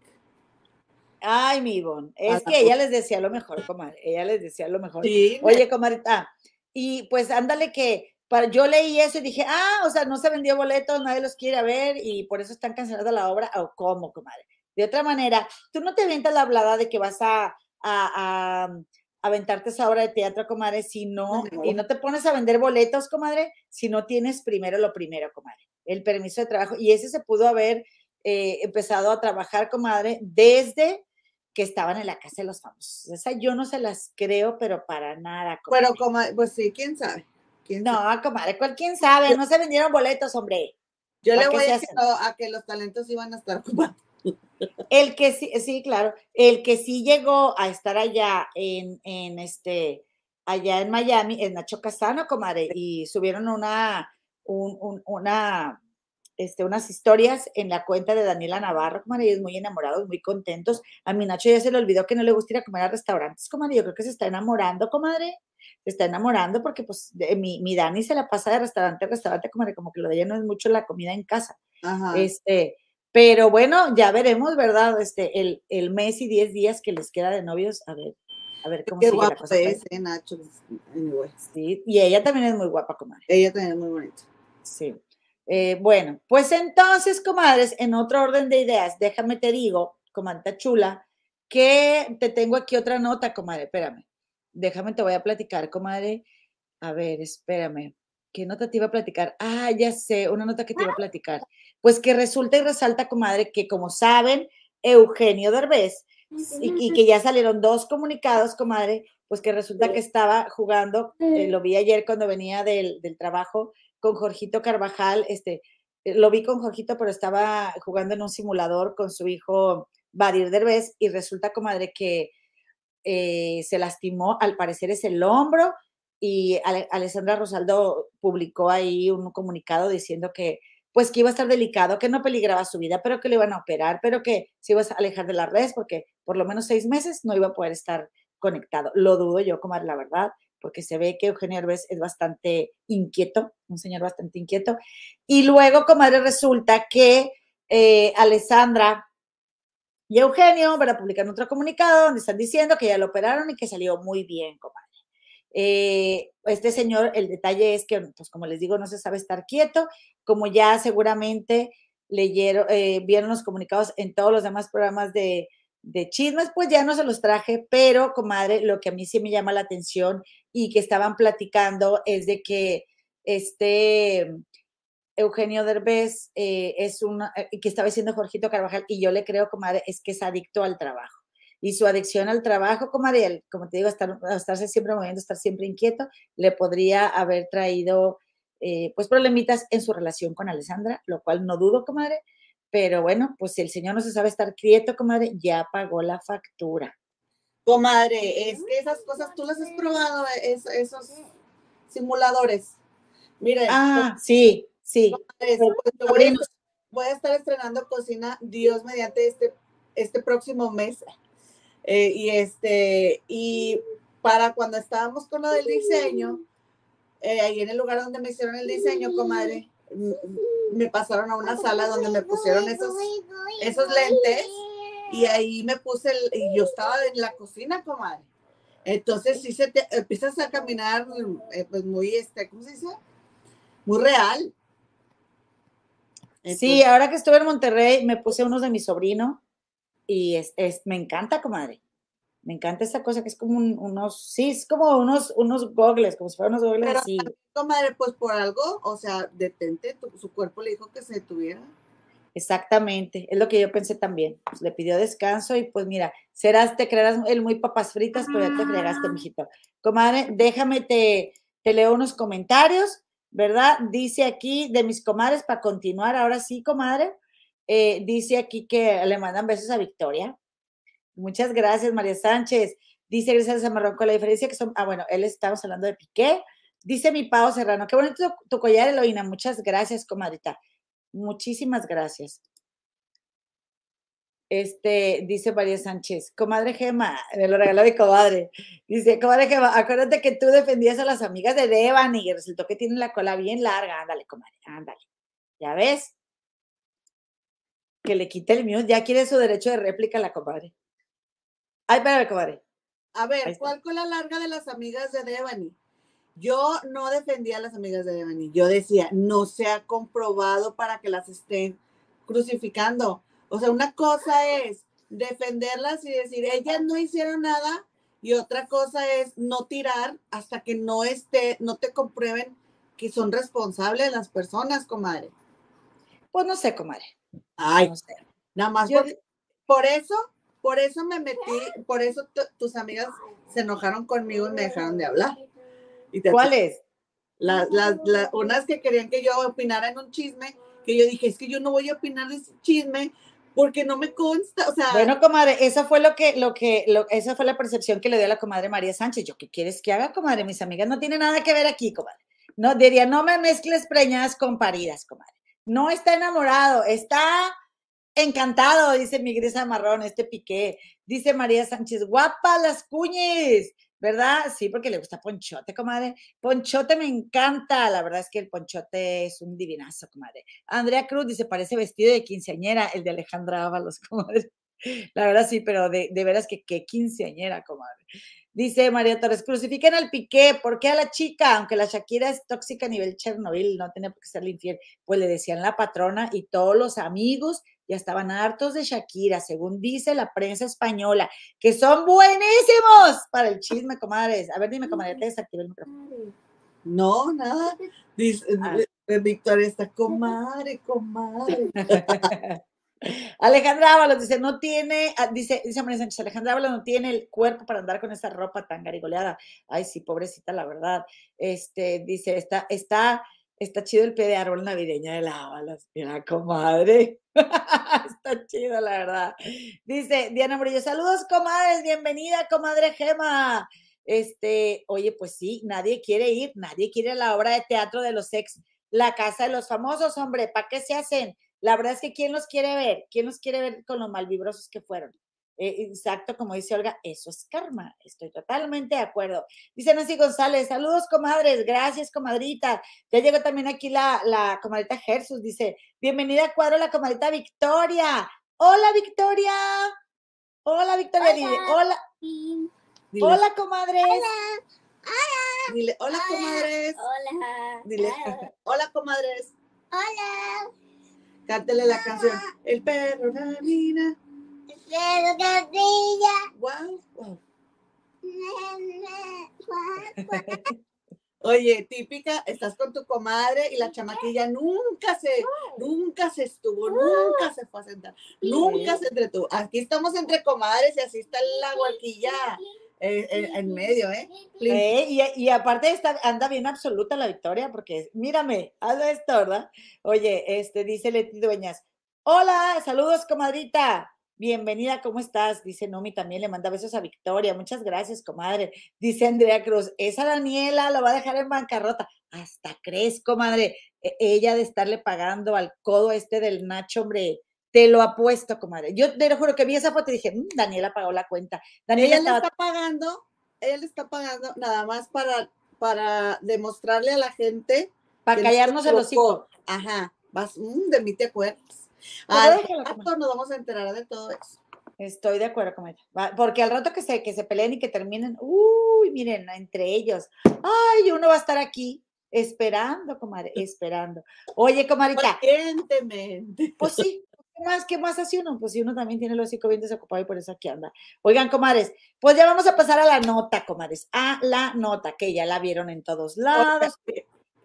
Ay, mi Ivonne, es que ella les decía lo mejor, comadre, ella les decía lo mejor. Oye, comadre, ah, y pues ándale que para, yo leí eso y dije, ah, o sea, no se vendió boletos, nadie los quiere ver y por eso están cancelando la obra, o cómo, comadre. De otra manera, tú no te avientas la hablada de que vas a, a, aventarte esa obra de teatro, comadre, si no, y no te pones a vender boletos, comadre, si no tienes primero lo primero, comadre el permiso de trabajo. Y ese se pudo haber eh, empezado a trabajar, comadre, desde que estaban en la casa de los famosos. Esa yo no se las creo, pero para nada. Pero, comadre, pues sí, quién sabe. No, comadre, ¿cuál quién sabe? No se vendieron boletos, hombre. Yo le voy a, a que los talentos iban a estar ocupados. El que sí, sí, claro, el que sí llegó a estar allá en, en este, allá en Miami, es Nacho Casano, comadre, y subieron una, una, este, unas historias en la cuenta de Daniela Navarro, comadre, ellos muy enamorados, muy contentos. A mi Nacho ya se le olvidó que no le gusta ir a comer a restaurantes, comadre. Yo creo que se está enamorando, comadre. Se está enamorando porque, pues, mi, mi, Dani se la pasa de restaurante a restaurante, comadre, como que lo de ella no es mucho la comida en casa. Este, pero bueno, ya veremos, ¿verdad? Este, el, el mes y diez días que les queda de novios, a ver, a ver cómo Qué sigue la cosa. Es, Nacho. Sí, y ella también es muy guapa, comadre. Ella también es muy bonita. Sí. Eh, bueno, pues entonces, comadres, en otro orden de ideas, déjame te digo, comadre chula, que te tengo aquí otra nota, comadre, espérame. Déjame, te voy a platicar, comadre. A ver, espérame. ¿Qué nota te iba a platicar? Ah, ya sé, una nota que te iba a platicar. Pues que resulta y resalta, comadre, que como saben, Eugenio Derbez, y, que ya salieron dos comunicados, comadre, pues que resulta que estaba jugando, eh, lo vi ayer cuando venía del, del trabajo, con Jorgito Carvajal, este, eh, lo vi con Jorgito, pero estaba jugando en un simulador con su hijo Badir Derbez y resulta, comadre, que eh, se lastimó, al parecer es el hombro y Alessandra Rosaldo publicó ahí un comunicado diciendo que pues que iba a estar delicado, que no peligraba su vida, pero que le iban a operar, pero que se iba a alejar de las redes porque por lo menos seis meses no iba a poder estar conectado. Lo dudo yo, comadre, la verdad porque se ve que Eugenio Herbes es bastante inquieto, un señor bastante inquieto. Y luego, comadre, resulta que eh, Alessandra y Eugenio van a publicar otro comunicado donde están diciendo que ya lo operaron y que salió muy bien, comadre. Eh, este señor, el detalle es que, pues como les digo, no se sabe estar quieto, como ya seguramente leyeron, eh, vieron los comunicados en todos los demás programas de, de chismes, pues ya no se los traje, pero comadre, lo que a mí sí me llama la atención y que estaban platicando es de que este Eugenio Derbez eh, es una, eh, que estaba diciendo Jorgito Carvajal, y yo le creo, comadre, es que es adicto al trabajo. Y su adicción al trabajo, comadre, como te digo, estar, estarse siempre moviendo, estar siempre inquieto, le podría haber traído eh, pues problemitas en su relación con Alessandra, lo cual no dudo, comadre, pero bueno, pues si el señor no se sabe estar quieto, comadre, ya pagó la factura. Comadre, es que esas cosas tú las has probado, esos simuladores. Mire. Ah, sí, Sí. voy, a, estar estrenando cocina, Dios, mediante este, este próximo mes. Eh, y este, y para cuando estábamos con lo del diseño, eh, ahí en el lugar donde me hicieron el diseño, comadre, me pasaron a una sala donde me pusieron esos, esos lentes y ahí me puse, el, y yo estaba en la cocina, comadre. Entonces sí se te empiezas a caminar, eh, pues muy, este, ¿cómo se dice? Muy real sí, ahora que estuve en Monterrey, me puse unos de mi sobrino y es, me encanta, comadre. Me encanta esa cosa que es como unos, sí, es como unos, unos gogles, como si fueran unos gogles así. Comadre, pues por algo, o sea, detente, su cuerpo le dijo que se detuviera. Exactamente, es lo que yo pensé también. Pues le pidió descanso y pues mira, serás, te creerás el muy papas fritas, pero ya te fregaste, mijito. Comadre, déjame, te, te leo unos comentarios. ¿Verdad? Dice aquí de mis comadres, para continuar, ahora sí, comadre, eh, dice aquí que le mandan besos a Victoria. Muchas gracias, María Sánchez. Dice Gracias Zamarrón, con la diferencia que son, ah, bueno, él estamos hablando de Piqué. Dice mi Pau Serrano, qué bonito tu, collar, Eloína. Muchas gracias, comadrita. Muchísimas gracias. Este, dice María Sánchez, comadre Gema, me lo regaló mi comadre. Dice, comadre Gema, acuérdate que tú defendías a las amigas de Devan y resultó que tienen la cola bien larga. Ándale, comadre, ándale. ¿Ya ves? Que le quite el mío, ya quiere su derecho de réplica la comadre. Ay, espérame, comadre. A ver, ¿cuál cola larga de las amigas de Devani? Yo no defendía a las amigas de Devani. Yo decía, no se ha comprobado para que las estén crucificando. O sea, una cosa es defenderlas y decir, ellas no hicieron nada, y otra cosa es no tirar hasta que no esté, no te comprueben que son responsables las personas, comadre. Pues no sé, comadre. Ay, no sé. nada más por, eso, por eso me metí, por eso tus amigas se enojaron conmigo y me dejaron de hablar. ¿Cuáles? Las, las, las, unas que querían que yo opinara en un chisme, que yo dije, es que yo no voy a opinar de ese chisme porque no me consta, o sea. Bueno, comadre, esa fue lo que, lo que, lo, esa fue la percepción que le dio a la comadre María Sánchez. Yo, ¿qué quieres que haga, comadre? Mis amigas no tienen nada que ver aquí, comadre. No, diría, no me mezcles preñadas con paridas, comadre. No está enamorado, está encantado, dice mi grisa marrón, este piqué. Dice María Sánchez, guapa las cuñes. ¿Verdad? Sí, porque le gusta Ponchote, comadre. Ponchote me encanta, la verdad es que el Ponchote es un divinazo, comadre. Andrea Cruz dice, parece vestido de quinceañera, el de Alejandra Ábalos, comadre. La verdad sí, pero de, veras que qué quinceañera, comadre. Dice María Torres, crucifiquen al Piqué, ¿por qué a la chica? Aunque la Shakira es tóxica a nivel Chernobyl, no tiene por qué serle infiel. Pues le decían la patrona y todos los amigos ya estaban hartos de Shakira, según dice la prensa española, que son buenísimos para el chisme, comadres. A ver, dime, comadre, te desactivé el micrófono. No, nada. Dice, ah. Victoria está, comadre, comadre. Alejandra Ábalos dice, no tiene, ah, dice, dice María Sánchez, Alejandra Ábalos no tiene el cuerpo para andar con esa ropa tan garigoleada. Ay, sí, pobrecita, la verdad. Este, dice, está, está, está chido el pie de árbol navideña de la Ábalos. Mira, comadre. Está chido, la verdad. Dice Diana Murillo, saludos, comadres, bienvenida, comadre Gema. Este, oye, pues sí, nadie quiere ir, nadie quiere la obra de teatro de los ex, la casa de los famosos, hombre, ¿para qué se hacen? La verdad es que ¿quién los quiere ver? ¿Quién los quiere ver con los malvibrosos que fueron? Eh, exacto, como dice Olga, eso es karma. Estoy totalmente de acuerdo. Dice Nancy González, saludos, comadres, gracias, comadrita. Ya llegó también aquí la, la comadrita Gersus, dice, bienvenida a cuadro la comadrita Victoria. Hola, Victoria. Hola, Victoria. Hola. Dile, hola. comadres. Hola. Hola. Dile, hola, comadres. Hola. Dile, hola, comadres. Hola. Cántale la canción. El perro camina. Wow, wow. Oye, típica, estás con tu comadre y la chamaquilla nunca se, nunca se estuvo, nunca se fue a sentar, nunca se entretuvo. Aquí estamos entre comadres y así está la guarquilla eh, eh, en medio, ¿eh? eh y, y, aparte está, anda bien absoluta la victoria, porque mírame, haz esto, ¿verdad? Oye, este dice Leti Dueñas, hola, saludos, comadrita. Bienvenida, ¿cómo estás? Dice Nomi, también le manda besos a Victoria. Muchas gracias, comadre. Dice Andrea Cruz, esa Daniela lo va a dejar en bancarrota. Hasta crees, comadre. E, ella de estarle pagando al codo este del Nacho, hombre. Te lo apuesto, comadre. Yo te lo juro que vi esa foto y dije, mm, Daniela pagó la cuenta. Daniela ella le está pagando, ella le está pagando nada más para, para demostrarle a la gente. Para callarnos el hocico. Ajá, vas, mm, de mí te acuerdas. Al rato nos vamos a enterar de todo eso. Estoy de acuerdo con ella. Porque al rato que se, que se peleen y que terminen, uy, miren, entre ellos, ay, uno va a estar aquí esperando, comadre, esperando. Oye, comadita. Pacientemente. Pues sí, ¿qué más, qué más hace uno? Pues si uno también tiene los hocico bien desocupado y por eso aquí anda. Oigan, comadres, pues ya vamos a pasar a la nota, comadres, a la nota, que ya la vieron en todos lados.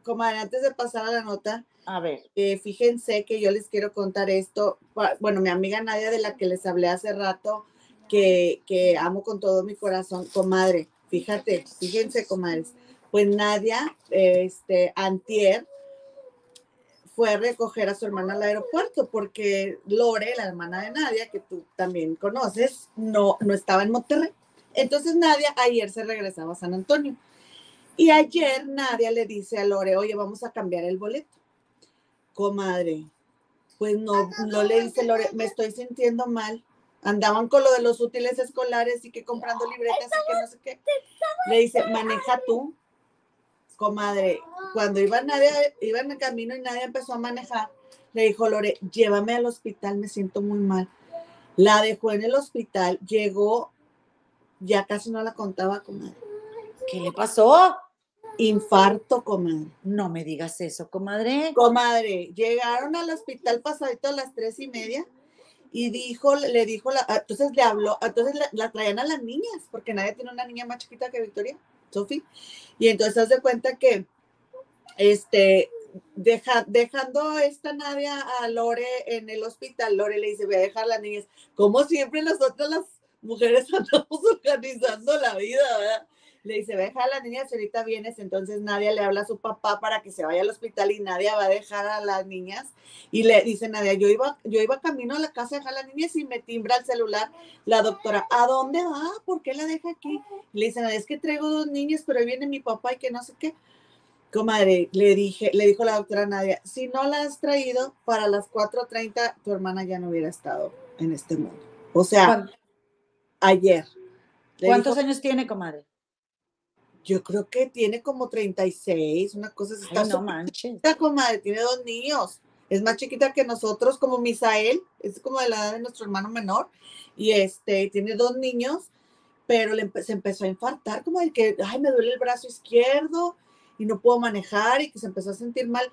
Comadre, antes de pasar a la nota, a ver. Eh, fíjense que yo les quiero contar esto. Bueno, mi amiga Nadia, de la que les hablé hace rato, que, que amo con todo mi corazón, comadre. Fíjate, fíjense, comadres. Pues Nadia, este, Antier, fue a recoger a su hermana al aeropuerto porque Lore, la hermana de Nadia, que tú también conoces, no, no estaba en Monterrey. Entonces Nadia ayer se regresaba a San Antonio. Y ayer Nadia le dice a Lore, oye, vamos a cambiar el boleto comadre, pues no, no le dice Lore, me estoy sintiendo mal. Andaban con lo de los útiles escolares y que comprando libretas y que no sé qué. Le dice, maneja tú, comadre. Cuando iba nadie, iba en camino y nadie empezó a manejar, le dijo Lore, llévame al hospital, me siento muy mal. La dejó en el hospital, llegó, ya casi no la contaba, comadre. ¿Qué le pasó? Infarto, comadre. No me digas eso, comadre. Comadre, llegaron al hospital pasadito a las tres y media y dijo, le dijo, la, entonces le habló, entonces la, traían a las niñas, porque nadie tiene una niña más chiquita que Victoria, Sofi. Y entonces haz de cuenta que, este, deja, dejando esta Nadia a Lore en el hospital, Lore le dice, voy a dejar a las niñas. Como siempre nosotros las mujeres andamos organizando la vida, ¿verdad? Le dice, deja a las niñas, ahorita vienes, entonces Nadia le habla a su papá para que se vaya al hospital y Nadia va a dejar a las niñas y le dice Nadia, yo iba, yo iba camino a la casa a dejar a las niñas y me timbra el celular la doctora, ¿a dónde va? ¿Por qué la deja aquí? le dice Nadia, es que traigo dos niñas, pero ahí viene mi papá y que no sé qué. Comadre, le dije, le dijo la doctora Nadia, si no la has traído para las 4.30, tu hermana ya no hubiera estado en este mundo. O sea, ayer. ¿Cuántos años tiene, comadre? Yo creo que tiene como 36, una cosa así. no manches. Comadre tiene dos niños. Es más chiquita que nosotros, como Misael, es como de la edad de nuestro hermano menor. Y este, tiene dos niños, pero le se empezó a infartar, como de que, ay, me duele el brazo izquierdo y no puedo manejar y que se empezó a sentir mal.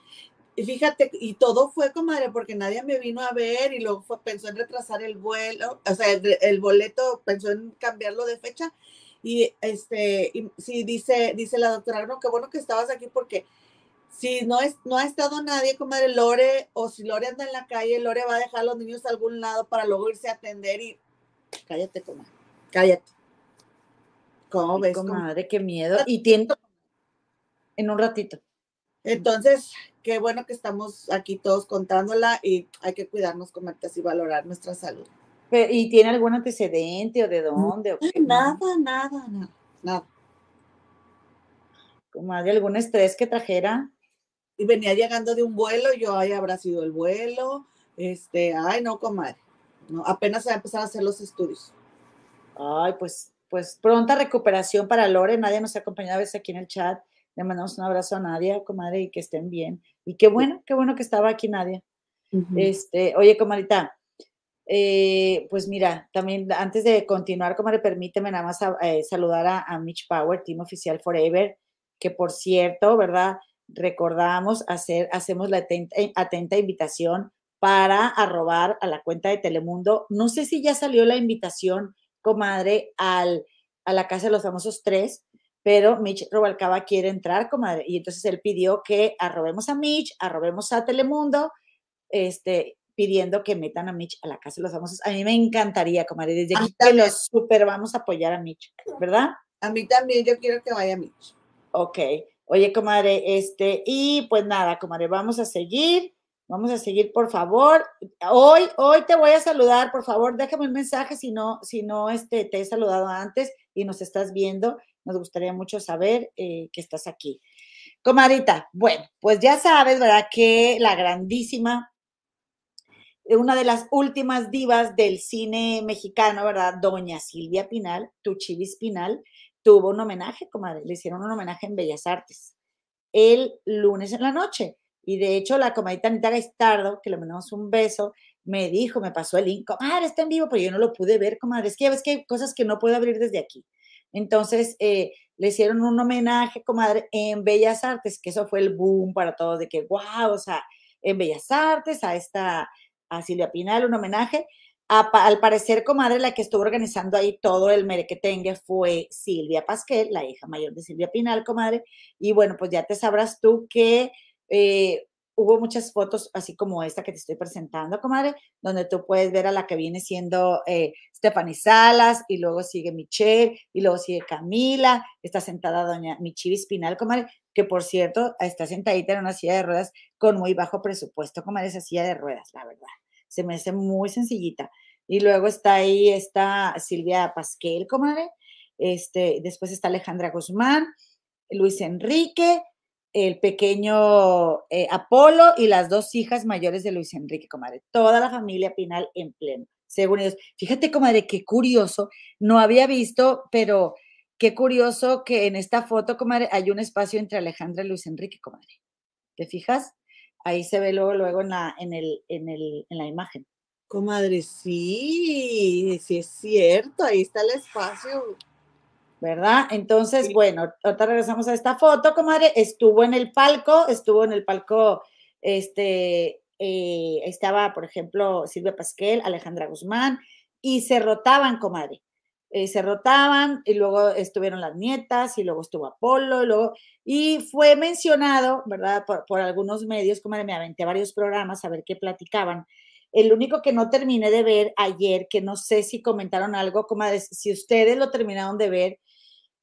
Y fíjate, y todo fue, comadre, porque nadie me vino a ver y luego fue, pensó en retrasar el vuelo, o sea, el, el boleto pensó en cambiarlo de fecha y este, y, sí, dice, dice la doctora, no, qué bueno que estabas aquí porque si no, es, no ha estado nadie, comadre Lore, o si Lore anda en la calle, Lore va a dejar a los niños a algún lado para luego irse a atender y cállate, comadre, cállate. ¿Cómo ves? Comadre, qué miedo. Y tiene en un ratito. Entonces, qué bueno que estamos aquí todos contándola y hay que cuidarnos, comadre, y valorar nuestra salud. ¿Y tiene algún antecedente o de dónde? O Nada, nada, nada, nada. ¿Como hay algún estrés que trajera? Y venía llegando de un vuelo, yo, ahí habrá sido el vuelo, este, ay, no, comadre, no, apenas se va a empezar a hacer los estudios. Ay, pues, pues pronta recuperación para Lore, Nadia nos ha acompañado a veces aquí en el chat, le mandamos un abrazo a Nadia, comadre, y que estén bien. Y qué bueno, qué bueno que estaba aquí Nadia. Este, oye, comadita, eh, pues mira, también antes de continuar, como le permíteme nada más eh, saludar a, Mitch Power, Team Oficial Forever, que por cierto, ¿verdad? Recordamos hacer, hacemos la atenta, invitación para arrobar a la cuenta de Telemundo. No sé si ya salió la invitación, comadre, al, a la Casa de los Famosos 3, pero Mitch Robalcaba quiere entrar, comadre, y entonces él pidió que arrobemos a Mitch, arrobemos a Telemundo, este, pidiendo que metan a Mitch a la Casa de los Famosos. A mí me encantaría, comadre, desde aquí que los super vamos a apoyar a Mitch, ¿verdad? A mí también, yo quiero que vaya Mitch. Ok. Oye, comadre, este, y pues nada, comadre, vamos a seguir. Vamos a seguir, por favor. Hoy, hoy te voy a saludar, por favor, déjame un mensaje si no, si no este, te he saludado antes y nos estás viendo. Nos gustaría mucho saber eh, que estás aquí. Comadrita, bueno, pues ya sabes, ¿verdad? Que la grandísima, una de las últimas divas del cine mexicano, ¿verdad? Doña Silvia Pinal, Tuchivis Pinal, tuvo un homenaje, comadre. Le hicieron un homenaje en Bellas Artes el lunes en la noche. Y de hecho, la comadita Anita Gaistardo, que le mandamos un beso, me dijo, me pasó el link, comadre, está en vivo, pero yo no lo pude ver, comadre. Es que ya ves que hay cosas que no puedo abrir desde aquí. Entonces, eh, le hicieron un homenaje, comadre, en Bellas Artes, que eso fue el boom para todos, de que, wow, o sea, en Bellas Artes, a esta, a Silvia Pinal, un homenaje. al parecer, comadre, la que estuvo organizando ahí todo el merequetengue fue Silvia Pasquel, la hija mayor de Silvia Pinal, comadre. Y bueno, pues ya te sabrás tú que eh, hubo muchas fotos, así como esta que te estoy presentando, comadre, donde tú puedes ver a la que viene siendo eh, Stephanie Salas, y luego sigue Michelle, y luego sigue Camila, está sentada doña Michivi Espinal, comadre, que por cierto, está sentadita en una silla de ruedas con muy bajo presupuesto, comadre, esa silla de ruedas, la verdad. Se me hace muy sencillita. Y luego está ahí, está Silvia Pasquel, comadre, este, después está Alejandra Guzmán, Luis Enrique, el pequeño eh, Apolo y las dos hijas mayores de Luis Enrique, comadre. Toda la familia Pinal en pleno, según ellos. Fíjate, comadre, qué curioso. No había visto, pero qué curioso que en esta foto, comadre, hay un espacio entre Alejandra y Luis Enrique, comadre. ¿Te fijas? Ahí se ve luego, luego en la, en el, en el, en la imagen. Comadre, sí, sí es cierto, ahí está el espacio. ¿Verdad? Entonces, bueno, ahorita regresamos a esta foto, comadre. Estuvo en el palco, estuvo en el palco, este, eh, estaba, por ejemplo, Silvia Pasquel, Alejandra Guzmán, y se rotaban, comadre. Eh, se rotaban y luego estuvieron las nietas y luego estuvo Apolo y luego y fue mencionado, ¿verdad? Por, por algunos medios, comadre, me aventé varios programas a ver qué platicaban. El único que no terminé de ver ayer, que no sé si comentaron algo, comadre, si ustedes lo terminaron de ver,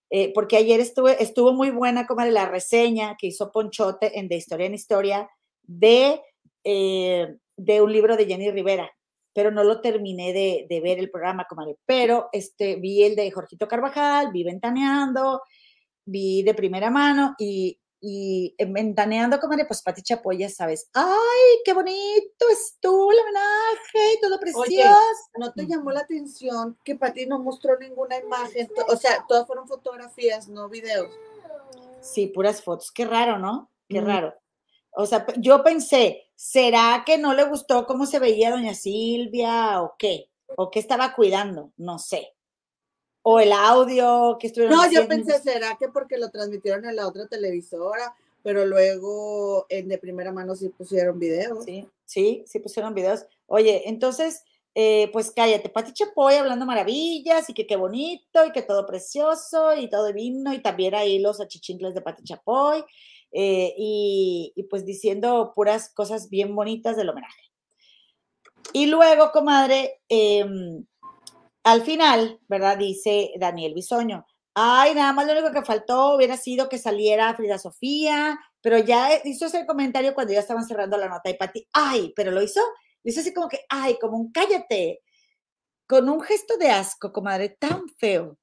eh, porque ayer estuvo muy buena como la reseña que hizo Ponchote en De Historia en Historia de, eh, de un libro de Jenny Rivera, pero no lo terminé de, ver el programa. Pero este, vi el de Jorgito Carvajal, vi Ventaneando, vi de primera mano y y ventaneando, comadre, pues Pati Chapoy, ya sabes, ¡ay, qué bonito estuvo el homenaje y todo precioso! Oye, ¿no te llamó la atención que Pati no mostró ninguna imagen? O sea, todas fueron fotografías, no videos. Sí, puras fotos. Qué raro, ¿no? Qué raro. O sea, yo pensé, ¿será que no le gustó cómo se veía doña Silvia o qué? ¿O qué estaba cuidando? No sé o el audio que estuvieron No, yo pensé, ¿será que porque lo transmitieron en la otra televisora? Pero luego en de primera mano sí pusieron videos. Sí, sí, sí pusieron videos. Oye, entonces, eh, pues cállate, Pati Chapoy hablando maravillas y que qué bonito y que todo precioso y todo divino y también ahí los achichincles de Pati Chapoy eh, y, y, pues diciendo puras cosas bien bonitas del homenaje. Y luego, comadre, eh, al final, ¿verdad? Dice Daniel Bisoño, ay, nada más lo único que faltó hubiera sido que saliera Frida Sofía, pero ya hizo ese comentario cuando ya estaban cerrando la nota y Pati, ay, pero lo hizo, lo hizo así como que, ay, como un cállate, con un gesto de asco, comadre, tan feo,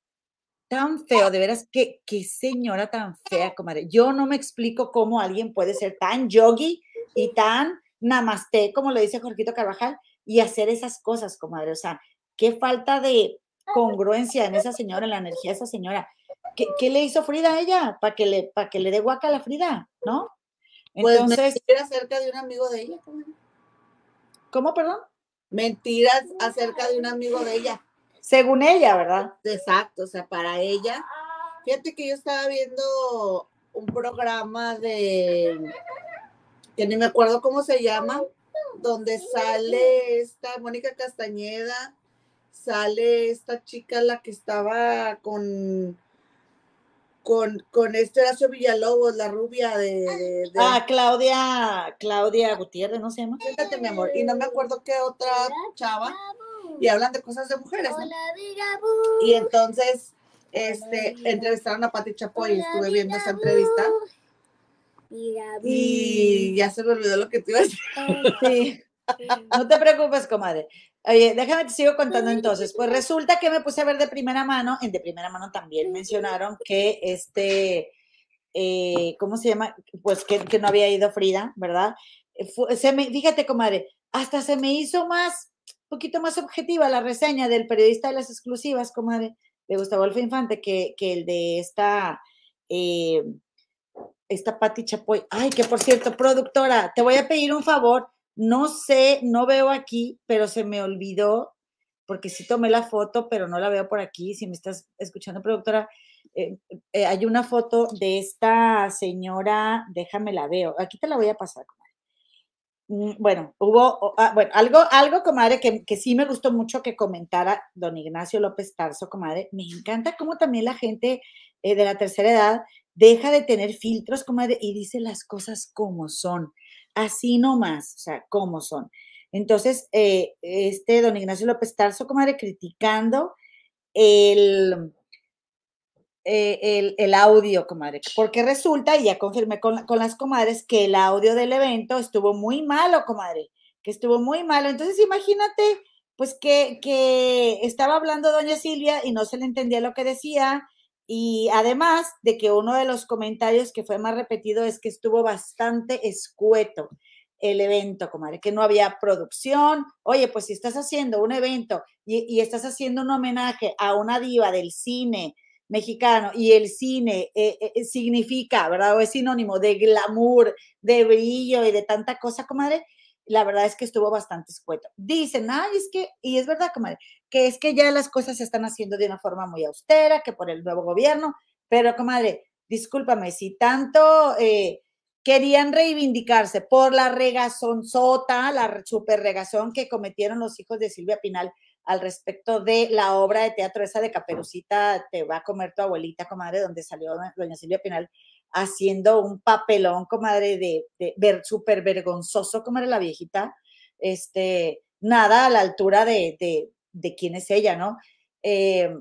tan feo, de veras, que qué señora tan fea, comadre. Yo no me explico cómo alguien puede ser tan yogi y tan namaste, como lo dice Jorgito Carvajal, y hacer esas cosas, comadre. O sea, qué falta de congruencia en esa señora, en la energía de esa señora. ¿Qué, le hizo Frida a ella? Para que le, para que le dé guaca a la Frida, ¿no? Pues Entonces, mentiras acerca de un amigo de ella. ¿Cómo, perdón? Mentiras acerca de un amigo de ella. Según ella, ¿verdad? Exacto, o sea, para ella. Fíjate que yo estaba viendo un programa de, que ni me acuerdo cómo se llama, donde sale esta Mónica Castañeda, sale esta chica, la que estaba con, con, con este Horacio Villalobos, la rubia de, de- de- Ah, Claudia, Claudia Gutiérrez, ¿no se llama? Siéntate, mi amor. Y no me acuerdo qué otra chava. Y hablan de cosas de mujeres. ¿no? Y entonces, este, entrevistaron a Pati Chapoy. Estuve viendo esa entrevista. Y ya se me olvidó lo que te iba a decir. Sí. No te preocupes, comadre. Oye, déjame te sigo contando entonces. Pues resulta que me puse a ver de primera mano, en de primera mano también mencionaron que este, eh, ¿cómo se llama? Pues que, que no había ido Frida, ¿verdad? Eh, se me, fíjate, comadre, hasta se me hizo más, un poquito más objetiva la reseña del periodista de las exclusivas, comadre, de Gustavo Alfa Infante, que, que el de esta, eh, esta Pati Chapoy. Ay, que por cierto, productora, te voy a pedir un favor. No sé, no veo aquí, pero se me olvidó, porque sí tomé la foto, pero no la veo por aquí. Si me estás escuchando, productora, eh, eh, hay una foto de esta señora, déjame la veo. Aquí te la voy a pasar, comadre. Mm, Bueno, hubo, ah, bueno, algo, algo, comadre, que, que sí me gustó mucho que comentara don Ignacio López Tarso, comadre. Me encanta cómo también la gente eh, de la tercera edad deja de tener filtros, comadre, y dice las cosas como son, así nomás, o sea, como son. Entonces, eh, este don Ignacio López Tarso, comadre, criticando el, eh, el, el audio, comadre, porque resulta, y ya confirmé con, con las comadres, que el audio del evento estuvo muy malo, comadre, que estuvo muy malo. Entonces, imagínate, pues que, que estaba hablando doña Silvia y no se le entendía lo que decía, y además de que uno de los comentarios que fue más repetido es que estuvo bastante escueto el evento, comadre, que no había producción. Oye, pues si estás haciendo un evento y, estás haciendo un homenaje a una diva del cine mexicano y el cine eh, eh, significa, ¿verdad? O es sinónimo de glamour, de brillo y de tanta cosa, comadre. La verdad es que estuvo bastante escueto. Dicen, ay, es que, y es verdad, comadre, que es que ya las cosas se están haciendo de una forma muy austera, que por el nuevo gobierno, pero comadre, discúlpame, si tanto eh, querían reivindicarse por la regazonzota, la re- super regazón que cometieron los hijos de Silvia Pinal al respecto de la obra de teatro esa de Caperucita, te va a comer tu abuelita, comadre, donde salió doña Silvia Pinal haciendo un papelón, comadre, de, de ver súper vergonzoso, comadre, la viejita, este, nada a la altura de, de, quién es ella, ¿no? Eh,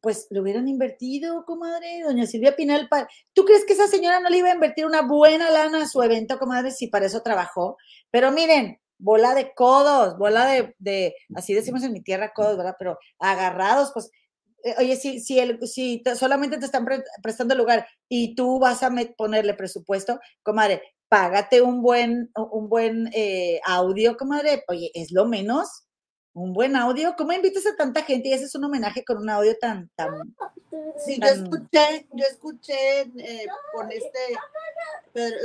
pues lo hubieran invertido, comadre, doña Silvia Pinal. ¿Tú crees que esa señora no le iba a invertir una buena lana a su evento, comadre, si para eso trabajó? Pero miren, bola de codos, bola de, de así decimos en mi tierra, codos, ¿verdad? Pero agarrados, pues, oye, si, si, el, si te- solamente te están pre- prestando lugar y tú vas a met- ponerle presupuesto, comadre, págate un buen, un buen eh, audio, comadre, oye, es lo menos. Un buen audio. ¿Cómo invitas a tanta gente y haces un homenaje con un audio tan, tan, Sí, yo Tan- escuché, yo escuché eh, con este Pedro,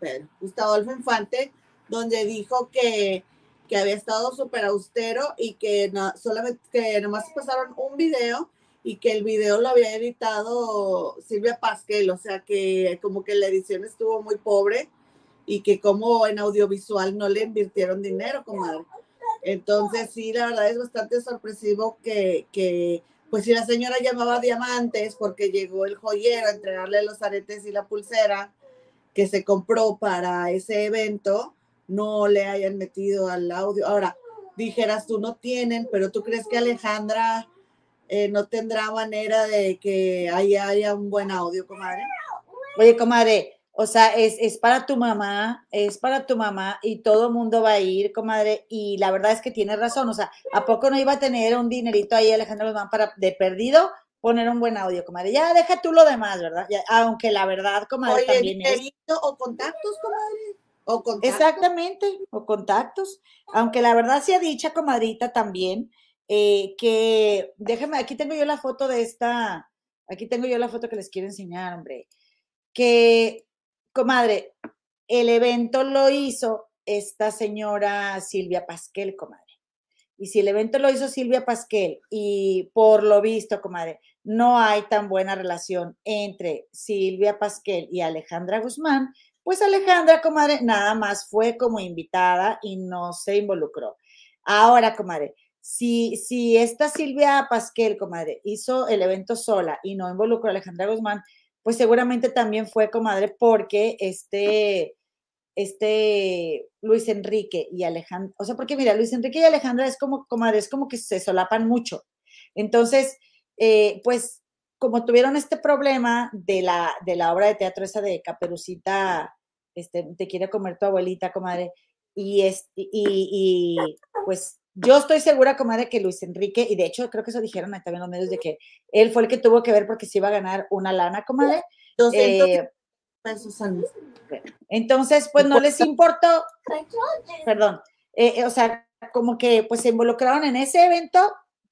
Pedro, Gustavo Adolfo Infante, donde dijo que, que había estado súper austero y que no, solamente que nomás pasaron un video y que el video lo había editado Silvia Pasquel, o sea que como que la edición estuvo muy pobre y que como en audiovisual no le invirtieron dinero, comadre. Entonces sí, la verdad es bastante sorpresivo que, que pues si la señora llamaba diamantes porque llegó el joyero a entregarle los aretes y la pulsera que se compró para ese evento, no le hayan metido al audio. Ahora, dijeras tú no tienen, pero tú crees que Alejandra eh, no tendrá manera de que haya, haya un buen audio, comadre. Oye, comadre, o sea, es, es para tu mamá, es para tu mamá y todo el mundo va a ir, comadre, y la verdad es que tienes razón, o sea, ¿a poco no iba a tener un dinerito ahí Alejandro Guzmán para de perdido poner un buen audio, comadre? Ya deja tú lo demás, ¿verdad? Ya, aunque la verdad, comadre, Oye, también es. o contactos, comadre. O contactos. Exactamente, o contactos. Aunque la verdad sea dicha, comadrita, también, eh, que déjame, aquí tengo yo la foto de esta, aquí tengo yo la foto que les quiero enseñar, hombre. Que, comadre, el evento lo hizo esta señora Silvia Pasquel, comadre. Y si el evento lo hizo Silvia Pasquel y por lo visto, comadre, no hay tan buena relación entre Silvia Pasquel y Alejandra Guzmán, pues Alejandra, comadre, nada más fue como invitada y no se involucró. Ahora, comadre, si, si esta Silvia Pasquel, comadre, hizo el evento sola y no involucró a Alejandra Guzmán, pues seguramente también fue, comadre, porque este, este Luis Enrique y Alejandra, o sea, porque mira, Luis Enrique y Alejandra es como, comadre, es como que se solapan mucho. Entonces, eh, pues como tuvieron este problema de la, de la obra de teatro esa de Caperucita, este, te quiere comer tu abuelita, comadre, y, es, y, y pues yo estoy segura, comadre, que Luis Enrique, y de hecho creo que eso dijeron también los medios, de que él fue el que tuvo que ver porque se iba a ganar una lana, comadre. 200 eh, pesos al. Entonces, pues no les importó, perdón, eh, eh, o sea, como que pues se involucraron en ese evento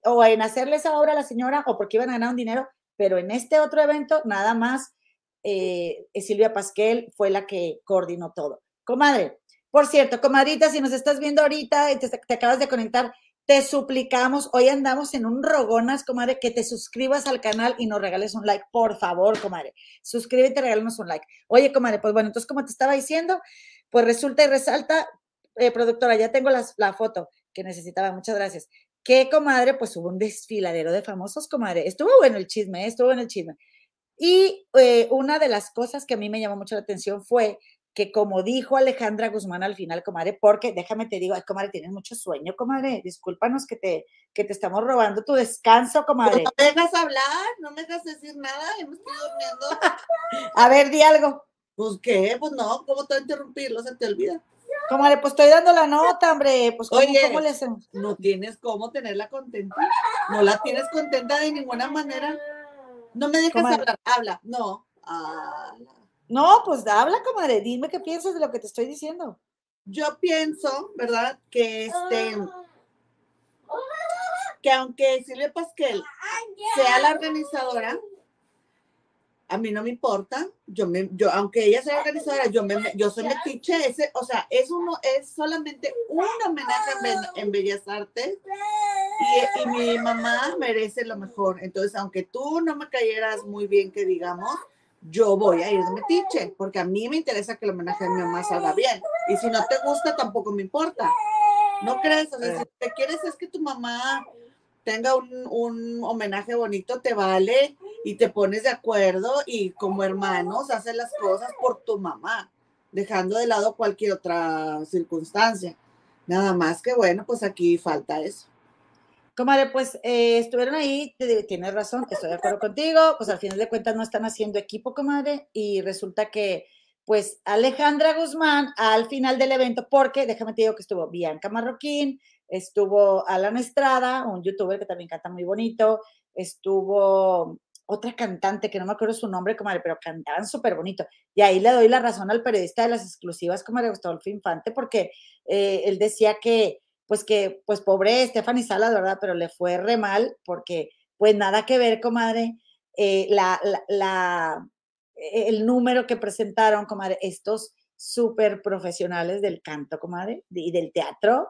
o en hacerle esa obra a la señora o porque iban a ganar un dinero, pero en este otro evento nada más Silvia Pasquel fue la que coordinó todo. Comadre, por cierto, comadrita, si nos estás viendo ahorita y te, acabas de conectar, te suplicamos, hoy andamos en un rogonas, comadre, que te suscribas al canal y nos regales un like, por favor, comadre. Suscríbete regálanos un like. Oye, comadre, pues bueno, entonces, como te estaba diciendo, pues resulta y resalta, eh, productora, ya tengo la foto que necesitaba, muchas gracias. Que, comadre, pues hubo un desfiladero de famosos, comadre. Estuvo bueno el chisme, estuvo bueno el chisme. Y eh, una de las cosas que a mí me llamó mucho la atención fue que como dijo Alejandra Guzmán al final, comadre, porque déjame te digo, ay, comadre, tienes mucho sueño, comadre, discúlpanos que te, que te estamos robando tu descanso, comadre. No me dejas hablar, no me dejas decir nada, me estoy durmiendo. A ver, di algo. Pues qué, pues no, ¿cómo te voy a interrumpirlo? Se te olvida. Comadre, pues estoy dando la nota, hombre, pues ¿cómo, ¿cómo le hacemos? No tienes cómo tenerla contenta, no la tienes contenta de ninguna manera. No me dejas hablar, habla, no. Ah, no, pues habla, comadre, dime qué piensas de lo que te estoy diciendo. Yo pienso, ¿verdad? Que este, que aunque Silvia Pasquel sea la organizadora, a mí no me importa. Yo me, yo, aunque ella sea organizadora, yo me, yo soy metiche. Ese, o sea, es uno, es solamente un homenaje en, Bellas Artes. Y, y, mi mamá merece lo mejor. Entonces, aunque tú no me cayeras muy bien, que digamos, yo voy a ir de metiche, porque a mí me interesa que el homenaje de mi mamá salga bien. Y si no te gusta, tampoco me importa. ¿No crees? O sea, si te quieres es que tu mamá tenga un, homenaje bonito, te vale y te pones de acuerdo y como hermanos haces las cosas por tu mamá, dejando de lado cualquier otra circunstancia. Nada más que bueno, pues aquí falta eso. Comadre, pues eh, estuvieron ahí, tienes razón, estoy de acuerdo contigo, pues al final de cuentas no están haciendo equipo, comadre, y resulta que, pues Alejandra Guzmán al final del evento, porque déjame te digo que estuvo Bianca Marroquín, estuvo Alan Estrada, un youtuber que también canta muy bonito, estuvo otra cantante que no me acuerdo su nombre, comadre, pero cantaban súper bonito. Y ahí le doy la razón al periodista de las exclusivas, comadre Gustavo Infante, porque eh, él decía que pues que, pues pobre Stephanie Salas, ¿verdad? Pero le fue re mal porque, pues nada que ver, comadre, eh, la, la, e, el número que presentaron, comadre, estos súper profesionales del canto, comadre, y del teatro,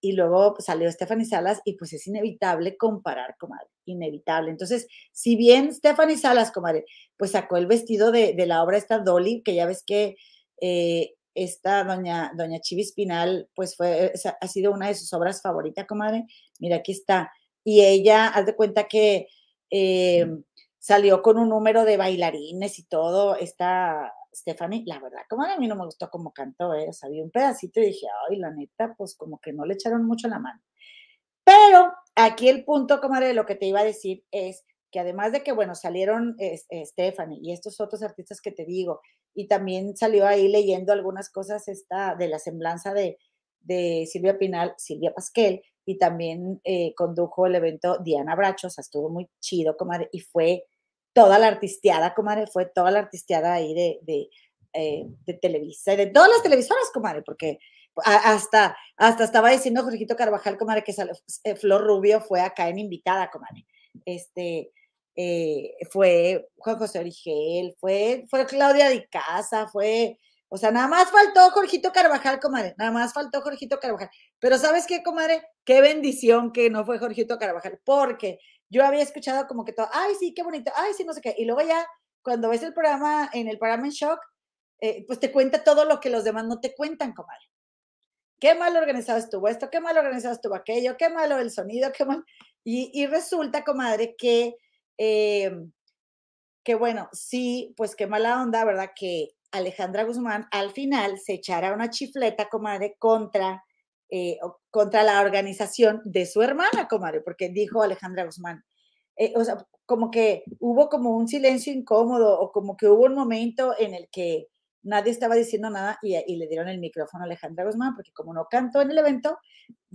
y luego salió Stephanie Salas y pues es inevitable comparar, comadre, inevitable. Entonces, si bien Stephanie Salas, comadre, pues sacó el vestido de, de la obra esta Dolly, que ya ves que eh, esta doña, doña Chivi Espinal, pues fue, ha sido una de sus obras favoritas, comadre. Mira, aquí está. Y ella, haz de cuenta que eh, salió con un número de bailarines y todo, esta Stephanie, la verdad, comadre, a mí no me gustó cómo cantó, ¿eh? o sea, vi un pedacito y dije, ay, la neta, pues como que no le echaron mucho la mano. Pero aquí el punto, comadre, de lo que te iba a decir es que además de que, bueno, salieron Stephanie y estos otros artistas que te digo, y también salió ahí leyendo algunas cosas esta, de la semblanza de, de Silvia Pinal, Silvia Pasquel, y también eh, condujo el evento Diana Bracho, o sea, estuvo muy chido, comadre, y fue toda la artisteada, comadre, fue toda la artisteada ahí de, de, eh, de Televisa, de todas las televisoras, comadre, porque hasta, hasta estaba diciendo Jorgito Carvajal, comadre, que eh, Flor Rubio fue acá en invitada, comadre. Este, eh, fue Juan José Origel, fue, fue Claudia Di Casa, fue, o sea, nada más faltó Jorgito Carvajal, comadre, nada más faltó Jorgito Carvajal. Pero ¿sabes qué, comadre? Qué bendición que no fue Jorgito Carvajal, porque yo había escuchado como que todo, ay, sí, qué bonito, ay, sí, no sé qué. Y luego ya, cuando ves el programa, en el programa en shock, eh, pues te cuenta todo lo que los demás no te cuentan, comadre. Qué mal organizado estuvo esto, qué mal organizado estuvo aquello, qué malo el sonido, qué mal. Y, y resulta, comadre, que, eh, que bueno, sí, pues qué mala onda, ¿verdad? Que Alejandra Guzmán al final se echara una chifleta, comadre, contra, eh, contra la organización de su hermana, comadre, porque dijo Alejandra Guzmán, eh, o sea, como que hubo como un silencio incómodo o como que hubo un momento en el que nadie estaba diciendo nada y, y, le dieron el micrófono a Alejandra Guzmán, porque como no cantó en el evento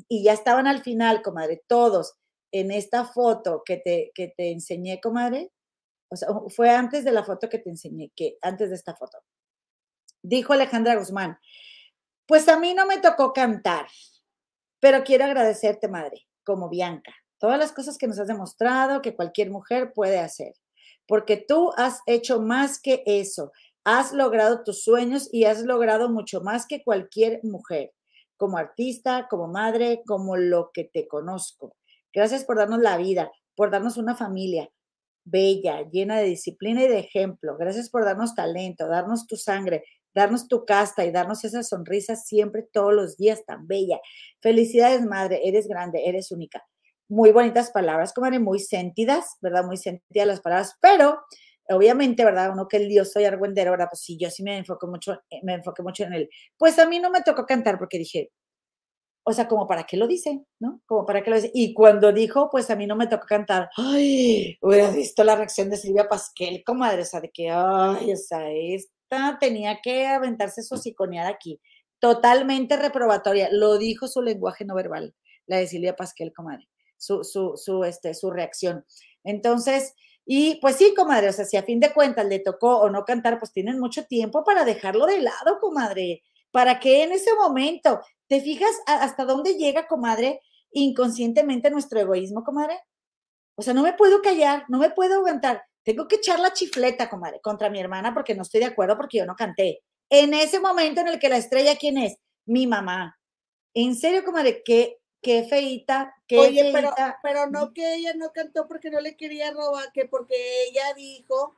y ya estaban al final, comadre, todos en esta foto que te, que te enseñé, comadre, o sea, fue antes de la foto que te enseñé, que antes de esta foto. Dijo Alejandra Guzmán, pues a mí no me tocó cantar, pero quiero agradecerte, madre, como Bianca, todas las cosas que nos has demostrado que cualquier mujer puede hacer, porque tú has hecho más que eso, has logrado tus sueños y has logrado mucho más que cualquier mujer, como artista, como madre, como lo que te conozco. Gracias por darnos la vida, por darnos una familia bella, llena de disciplina y de ejemplo. Gracias por darnos talento, darnos tu sangre, darnos tu casta y darnos esa sonrisa siempre, todos los días tan bella. Felicidades, madre, eres grande, eres única. Muy bonitas palabras, comadre, muy sentidas, ¿verdad? Muy sentidas las palabras, pero obviamente, ¿verdad? Uno que el Dios soy argüendero, ¿verdad? Pues sí, yo sí me enfoco mucho, me enfoqué mucho en él. Pues a mí no me tocó cantar porque dije, o sea, como para qué lo dice, ¿no? Como para qué lo dice. Y cuando dijo, pues a mí no me tocó cantar, ay, hubiera visto la reacción de Silvia Pasquel, comadre, o sea, de que, ay, o sea, esta tenía que aventarse su psiconeada aquí. Totalmente reprobatoria. Lo dijo su lenguaje no verbal, la de Silvia Pasquel, comadre, su, su, su, este, su reacción. Entonces, y pues sí, comadre, o sea, si a fin de cuentas le tocó o no cantar, pues tienen mucho tiempo para dejarlo de lado, comadre. ¿Para que en ese momento ¿Te fijas hasta dónde llega, comadre, inconscientemente nuestro egoísmo, comadre? O sea, no me puedo callar, no me puedo aguantar. Tengo que echar la chifleta, comadre, contra mi hermana porque no estoy de acuerdo porque yo no canté. En ese momento en el que la estrella, ¿quién es? Mi mamá. En serio, comadre, qué, qué feita, qué Oye, feita. pero, pero no que ella no cantó porque no le quería robar, que porque ella dijo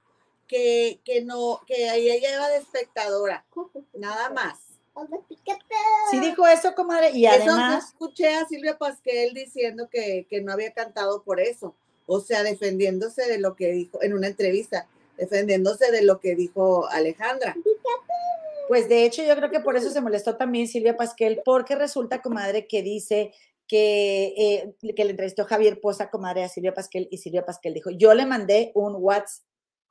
que, que no, que ella iba de espectadora, nada más. Sí dijo eso, comadre, y Eso además, escuché a Silvia Pasquel diciendo que, que no había cantado por eso, o sea, defendiéndose de lo que dijo en una entrevista, defendiéndose de lo que dijo Alejandra. pues de hecho yo creo que por eso se molestó también Silvia Pasquel, porque resulta, comadre, que dice que, eh, que le entrevistó Javier Poza, comadre, a Silvia Pasquel, y Silvia Pasquel dijo, yo le mandé un WhatsApp,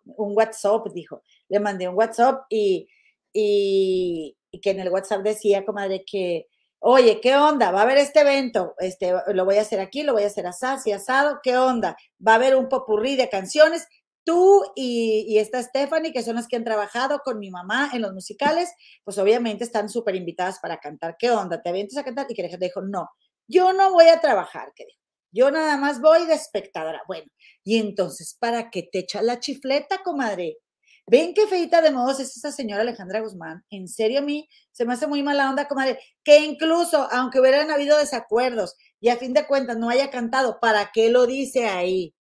un WhatsApp, dijo, le mandé un WhatsApp y, y, y que en el WhatsApp decía, comadre, que, oye, ¿qué onda? Va a haber este evento, este, lo voy a hacer aquí, lo voy a hacer así, asado, ¿qué onda? Va a haber un popurrí de canciones, tú y, y esta Stephanie, que son las que han trabajado con mi mamá en los musicales, pues obviamente están súper invitadas para cantar. ¿Qué onda? ¿Te avientas a cantar? Y que Alejandra dijo, no, yo no voy a trabajar, que dijo. Yo nada más voy de espectadora. Bueno, y entonces, ¿para qué te echa la chifleta, comadre? ¿Ven qué feita de modos es esa señora Alejandra Guzmán? En serio, a mí se me hace muy mala onda, comadre, que incluso, aunque hubieran habido desacuerdos y a fin de cuentas no haya cantado, ¿para qué lo dice ahí?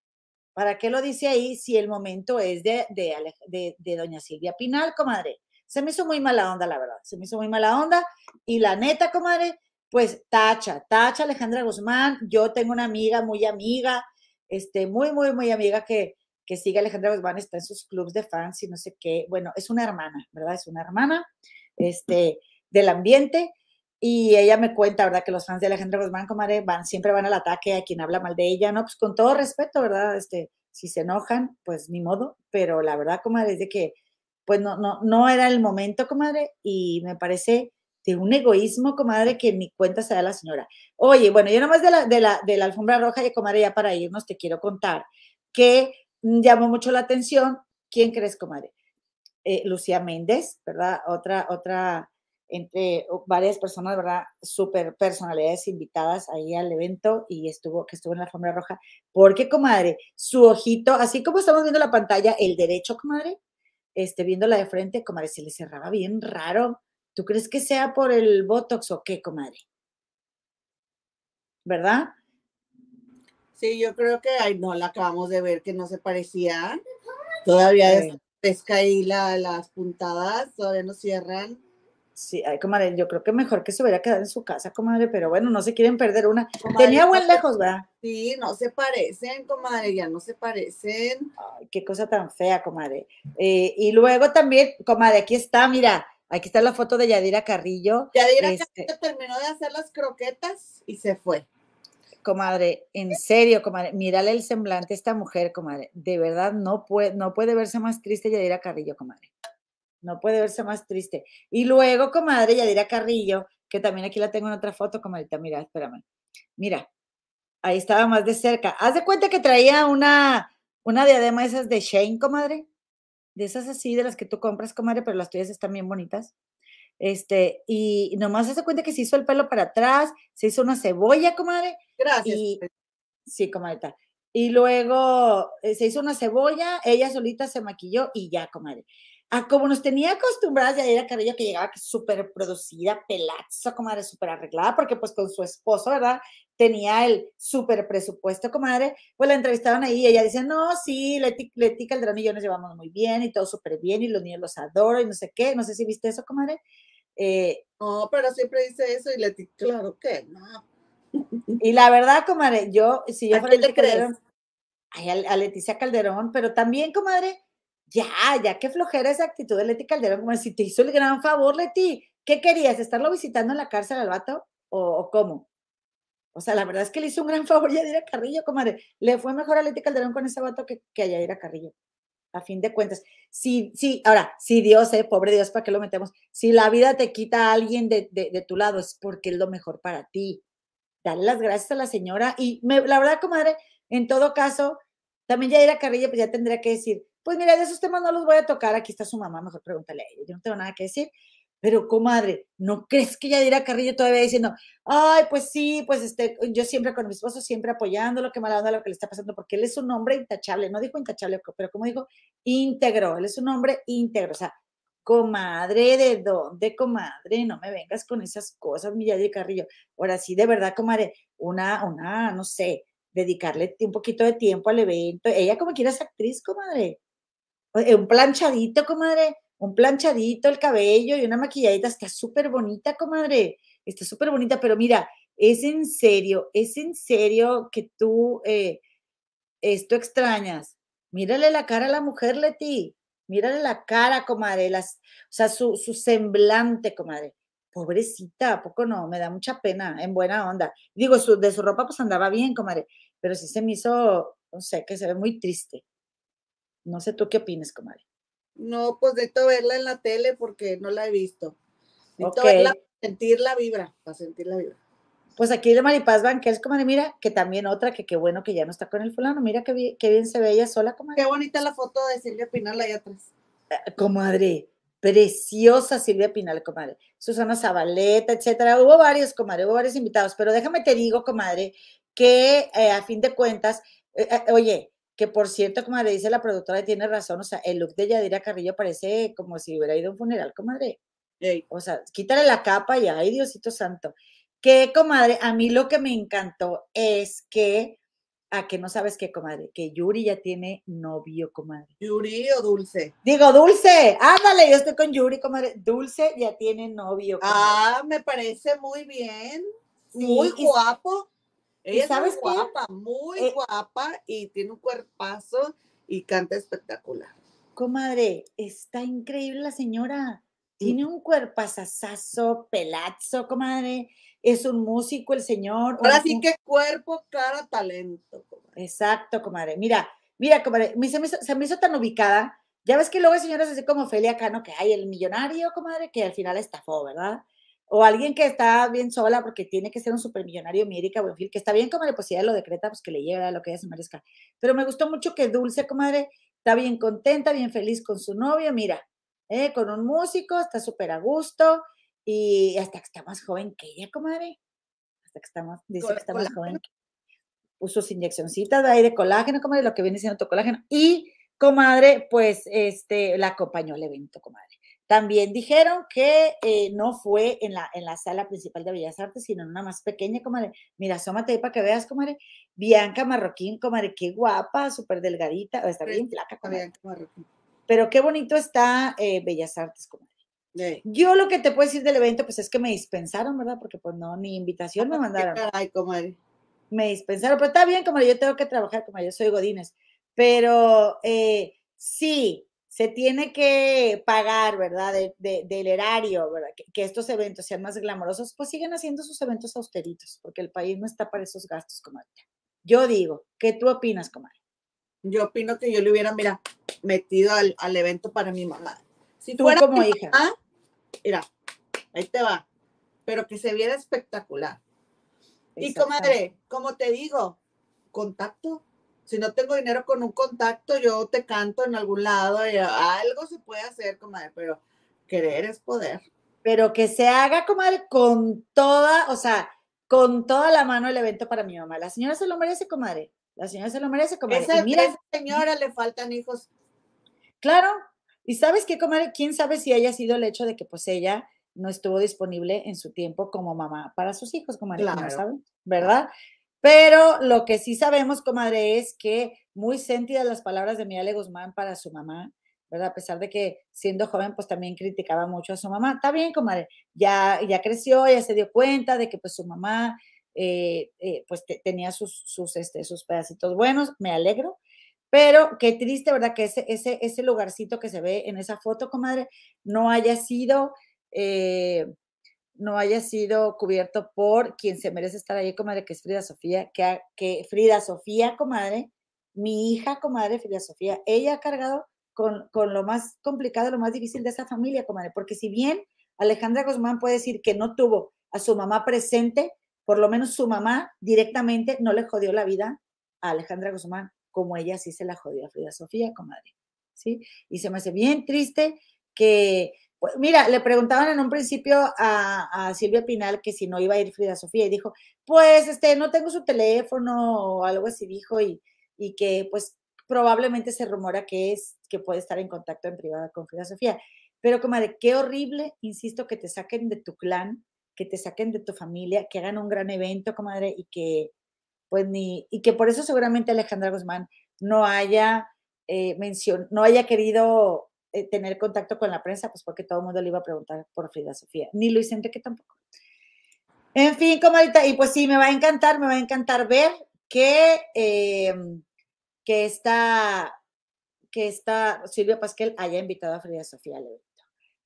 ¿Para qué lo dice ahí si el momento es de, de, de, doña Silvia Pinal, comadre? Se me hizo muy mala onda, la verdad. Se me hizo muy mala onda. Y la neta, comadre, pues tacha, tacha Alejandra Guzmán. Yo tengo una amiga, muy amiga, este, muy, muy, muy amiga que, que sigue Alejandra Guzmán, está en sus clubs de fans y no sé qué. Bueno, es una hermana, ¿verdad? Es una hermana este, del ambiente. Y ella me cuenta, ¿verdad? Que los fans de Alejandra Guzmán, comadre, van, siempre van al ataque a quien habla mal de ella, ¿no? Pues con todo respeto, ¿verdad? Este, si se enojan, pues ni modo. Pero la verdad, comadre, es de que, pues no, no, no era el momento, comadre, y me parece de un egoísmo, comadre, que ni cuenta se da la señora. Oye, bueno, yo nomás de la, de la, de la alfombra roja y comadre, ya para irnos, te quiero contar que llamó mucho la atención. ¿Quién crees, comadre? Eh, Lucía Méndez, ¿verdad? Otra, otra, entre varias personas, ¿verdad? Súper personalidades invitadas ahí al evento y estuvo, que estuvo en la alfombra roja. Porque, comadre, su ojito, así como estamos viendo la pantalla, el derecho, comadre, este, viéndola de frente, comadre, se le cerraba bien raro. ¿Tú crees que sea por el Botox o qué, comadre? ¿Verdad? Sí, yo creo que, ay, no, la acabamos de ver que no se parecía. Todavía Sí. pesca ahí la, las puntadas, todavía no cierran. Sí, ay, comadre, yo creo que mejor que se hubiera quedado en su casa, comadre, pero bueno, no se quieren perder una. Comadre, Tenía buen lejos, ¿verdad? Sí, no se parecen, comadre, ya no se parecen. Ay, qué cosa tan fea, comadre. Eh, y luego también, comadre, aquí está, mira, aquí está la foto de Yadira Carrillo. Yadira Este- Carrillo terminó de hacer las croquetas y se fue. Comadre, en serio, comadre, mírale el semblante a esta mujer, comadre. De verdad, no puede, no puede verse más triste Yadira Carrillo, comadre. No puede verse más triste. Y luego, comadre, Yadira Carrillo, que también aquí la tengo en otra foto, comadrita, mira, espérame. Mira, ahí estaba más de cerca. Haz de cuenta que traía una, una diadema de esas de Shane, comadre. De esas así, de las que tú compras, comadre, pero las tuyas están bien bonitas. Este, y nomás de cuenta que se hizo el pelo para atrás, se hizo una cebolla, comadre, Gracias. y sí, comadre. Y luego eh, se hizo una cebolla, ella solita se maquilló y ya, comadre. Ah, como nos tenía acostumbradas Yadira Carrillo que llegaba súper producida, pelazo, comadre, súper arreglada, porque pues con su esposo, ¿verdad? Tenía el súper presupuesto, comadre. Pues la entrevistaron ahí y ella dice, no, sí, Leti, Leti Calderón y yo nos llevamos muy bien y todo súper bien y los niños los adoro y no sé qué. No sé si viste eso, comadre. Eh, No, pero siempre dice eso y le digo, claro que no. Y la verdad, comadre, yo, si yo ¿A fuera quién le Leti Calderón, ay, a, a Leticia Calderón, pero también, comadre, ya, ya qué flojera esa actitud de Leti Calderón, como si te hizo el gran favor, Leti. ¿Qué querías? ¿Estarlo visitando en la cárcel al vato? ¿O, o cómo? O sea, la verdad es que le hizo un gran favor a Yadira Carrillo, comadre. Le fue mejor a Leti Calderón con ese vato que, que a Yadira Carrillo. A fin de cuentas. Sí, sí, ahora, si Dios, eh, pobre Dios, ¿para qué lo metemos? Si la vida te quita a alguien de, de, tu lado, es porque es lo mejor para ti darle las gracias a la señora. Y la verdad, comadre, en todo caso, también Yadira Carrillo, pues ya tendría que decir, pues mira, de esos temas no los voy a tocar, aquí está su mamá, mejor pregúntale a ella, yo no tengo nada que decir. Pero, comadre, ¿no crees que Yadira Carrillo todavía diciendo, ay, pues sí, pues este, yo siempre con mi esposo, siempre apoyándolo, que mala onda lo que le está pasando, porque él es un hombre intachable, no dijo intachable, pero como dijo, íntegro, él es un hombre íntegro, o sea, comadre, ¿de dónde, comadre? No me vengas con esas cosas, mi Yadira Carrillo. Ahora sí, de verdad, comadre, una, una, no sé, dedicarle un poquito de tiempo al evento. Ella como quiera es actriz, comadre. Oye, Un planchadito, comadre, un planchadito, el cabello y una maquilladita, está súper bonita, comadre. Está súper bonita, pero mira, es en serio, es en serio que tú eh, esto extrañas. Mírale la cara a la mujer, Leti. Mírale la cara, comadre. Las, o sea, su, su semblante, comadre. Pobrecita, ¿a poco no? Me da mucha pena, en buena onda. Digo, su, de su ropa pues andaba bien, comadre, pero sí se me hizo, no sé, que se ve muy triste. No sé tú qué opinas, comadre. No, pues necesito verla en la tele porque no la he visto. Necesito Ok. verla para sentir la vibra, para sentir la vibra. Pues aquí de Maripaz Banquels, comadre, mira, que también otra, que qué bueno que ya no está con el fulano. Mira qué, bien- qué bien se ve ella sola, comadre. Qué bonita la foto de Silvia Pinal ahí atrás. comadre, preciosa Silvia Pinal, comadre, Susana Zabaleta, etcétera. Hubo varios, comadre, hubo varios invitados, pero déjame te digo, comadre, que eh, a fin de cuentas, eh, eh, oye, que por cierto, comadre, dice la productora tiene razón, o sea, el look de Yadira Carrillo parece como si hubiera ido a un funeral, comadre. Ey, O sea, quítale la capa y ay, Diosito Santo. Que, comadre, a mí lo que me encantó es que, a que no sabes qué, comadre, que Yuri ya tiene novio, comadre. Yuri o Dulce. Digo, Dulce, ándale, yo estoy con Yuri, comadre. Dulce ya tiene novio. comadre. Ah, me parece muy bien. Muy Sí, guapo. Ella es sabes muy qué? guapa, muy Eh, guapa y tiene un cuerpazo y canta espectacular. Comadre, está increíble la señora. Tiene un cuerpazazazo, pelazo, comadre. Es un músico el señor. Ahora un- sí que cuerpo, cara, talento. comadre. Exacto, comadre. Mira, mira, comadre, se me, hizo, se me hizo tan ubicada. Ya ves que luego hay señoras así como Felia Cano, que hay el millonario, comadre, que al final estafó, ¿verdad? O alguien que está bien sola porque tiene que ser un supermillonario, mi Erika Buenfil, que está bien, comadre, pues si ella lo decreta, pues que le lleve a lo que ella se merezca. Pero me gustó mucho que Dulce, comadre, está bien contenta, bien feliz con su novio, mira, eh, con un músico, está súper a gusto y hasta que está más joven que ella, comadre. Hasta que está más, dice que está más joven puso sus inyeccioncitas de ahí de colágeno, comadre, lo que viene siendo tu colágeno. Y, comadre, pues, este, la acompañó al evento, comadre. También dijeron que eh, no fue en la, en la sala principal de Bellas Artes, sino en una más pequeña, comadre. Mira, asómate ahí para que veas, comadre. Bianca Marroquín, comadre, qué guapa, súper delgadita, está bien flaca, comadre. bien, Marroquín. Pero qué bonito está eh, Bellas Artes, comadre. Ey. Yo lo que te puedo decir del evento, pues es que me dispensaron, ¿verdad? Porque pues no, ni invitación me mandaron. Qué caray, comadre. me dispensaron, pero está bien, como yo tengo que trabajar, como yo soy Godines, pero eh, sí, se tiene que pagar, ¿verdad? De- de- del erario, ¿verdad? Que, que estos eventos sean más glamorosos, pues siguen haciendo sus eventos austeritos, porque el país no está para esos gastos, comadre. Yo digo, ¿qué tú opinas, comadre? Yo opino que yo le hubiera, mira, metido al, al evento para mi mamá. Si Tú fuera como mi hija. mamá, mira, ahí te va. Pero que se viera espectacular. Y comadre, como te digo, contacto. Si no tengo dinero con un contacto, yo te canto en algún lado y algo se puede hacer, comadre, pero querer es poder. Pero que se haga, comadre, con toda, o sea, con toda la mano el evento para mi mamá. La señora se lo merece, comadre. La señora se lo merece, comadre. Esa, Y mira, esa señora le faltan hijos. Claro. Y sabes qué, comadre, quién sabe si haya sido el hecho de que pues ella no estuvo disponible en su tiempo como mamá para sus hijos, comadre, no Claro. saben, ¿verdad? Pero lo que sí sabemos, comadre, es que muy sentidas las palabras de Miale Guzmán para su mamá, ¿verdad? A pesar de que siendo joven, pues también criticaba mucho a su mamá. Está bien, comadre, ya, ya creció, ya se dio cuenta de que pues su mamá, eh, eh, pues te- tenía sus, este, sus pedacitos buenos, me alegro, pero qué triste, ¿verdad? Que ese, ese, ese lugarcito que se ve en esa foto, comadre, no haya sido, eh, no haya sido cubierto por quien se merece estar ahí, comadre, que es Frida Sofía, que, que Frida Sofía, comadre, mi hija, comadre, Frida Sofía, ella ha cargado con, con lo más complicado, lo más difícil de esa familia, comadre, porque si bien Alejandra Guzmán puede decir que no tuvo a su mamá presente, por lo menos su mamá directamente no le jodió la vida a Alejandra Guzmán, como ella sí se la jodió a Frida Sofía, comadre. ¿Sí? Y se me hace bien triste que, mira, le preguntaban en un principio a, Silvia Pinal que si no iba a ir Frida Sofía y dijo, pues, este, no tengo su teléfono o algo así dijo y, y que, pues, probablemente se rumora que es, que puede estar en contacto en privado con Frida Sofía. Pero, comadre, qué horrible, insisto, que te saquen de tu clan, que te saquen de tu familia, que hagan un gran evento, comadre, y que, pues, ni, y que por eso seguramente Alejandra Guzmán no haya eh, no haya querido eh, tener contacto con la prensa, pues porque todo el mundo le iba a preguntar por Frida Sofía, ni Luis Enrique tampoco. En fin, comadita, y pues sí, me va a encantar, me va a encantar ver que, eh, que esta, que esta Silvia Pasquel haya invitado a Frida Sofía.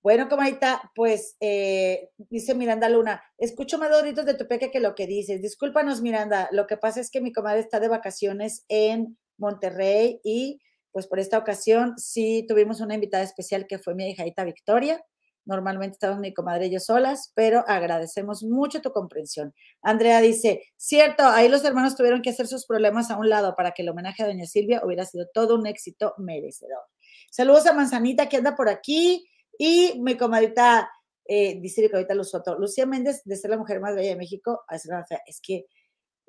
Bueno, comadita, pues eh, dice Miranda Luna, escucho más doritos de tu peque que lo que dices. Discúlpanos, Miranda, lo que pasa es que mi comadre está de vacaciones en Monterrey y pues por esta ocasión sí tuvimos una invitada especial que fue mi hijita Victoria. Normalmente estamos mi comadre y yo solas, pero agradecemos mucho tu comprensión. Andrea dice, cierto, ahí los hermanos tuvieron que hacer sus problemas a un lado para que el homenaje a doña Silvia hubiera sido todo un éxito merecedor. Saludos a Manzanita que anda por aquí y mi comadrita, eh, dice mi comadrita Luzoto, Lucía Méndez, de ser la mujer más bella de México. Es que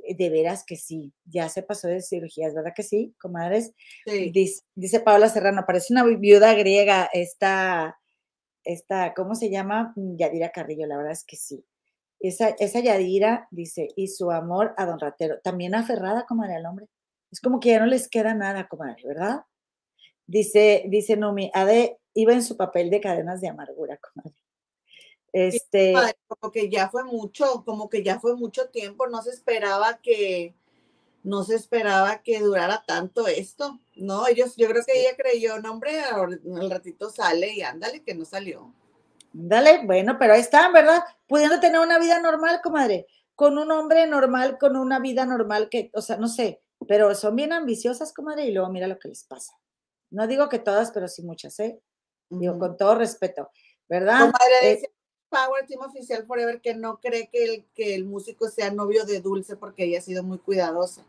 de veras que sí, ya se pasó de cirugías, ¿verdad que sí, comadres? Sí. Dice, dice Paola Serrano, parece una viuda griega esta, esta, ¿cómo se llama? Mm, Yadira Carrillo, la verdad es que sí. Esa, esa Yadira dice, y su amor a don Ratero, también aferrada, comadre, al hombre. Es como que ya no les queda nada, comadre, ¿verdad? Dice, dice Numi, Ade iba en su papel de cadenas de amargura, comadre. Este, como que ya fue mucho, como que ya fue mucho tiempo, no se esperaba que, no se esperaba que durara tanto esto, ¿no? Ellos, yo creo que ella creyó, no, hombre, al ratito sale y ándale, que no salió. Dale, bueno, pero ahí están, ¿verdad? Pudiendo tener una vida normal, comadre, con un hombre normal, con una vida normal, que, o sea, no sé, pero son bien ambiciosas, comadre, y luego mira lo que les pasa. No digo que todas, pero sí muchas, ¿eh? Digo, con todo respeto, ¿verdad? Comadre, Eh, dice Power Team Oficial Forever que no cree que el, que el músico sea novio de Dulce porque ella ha sido muy cuidadosa.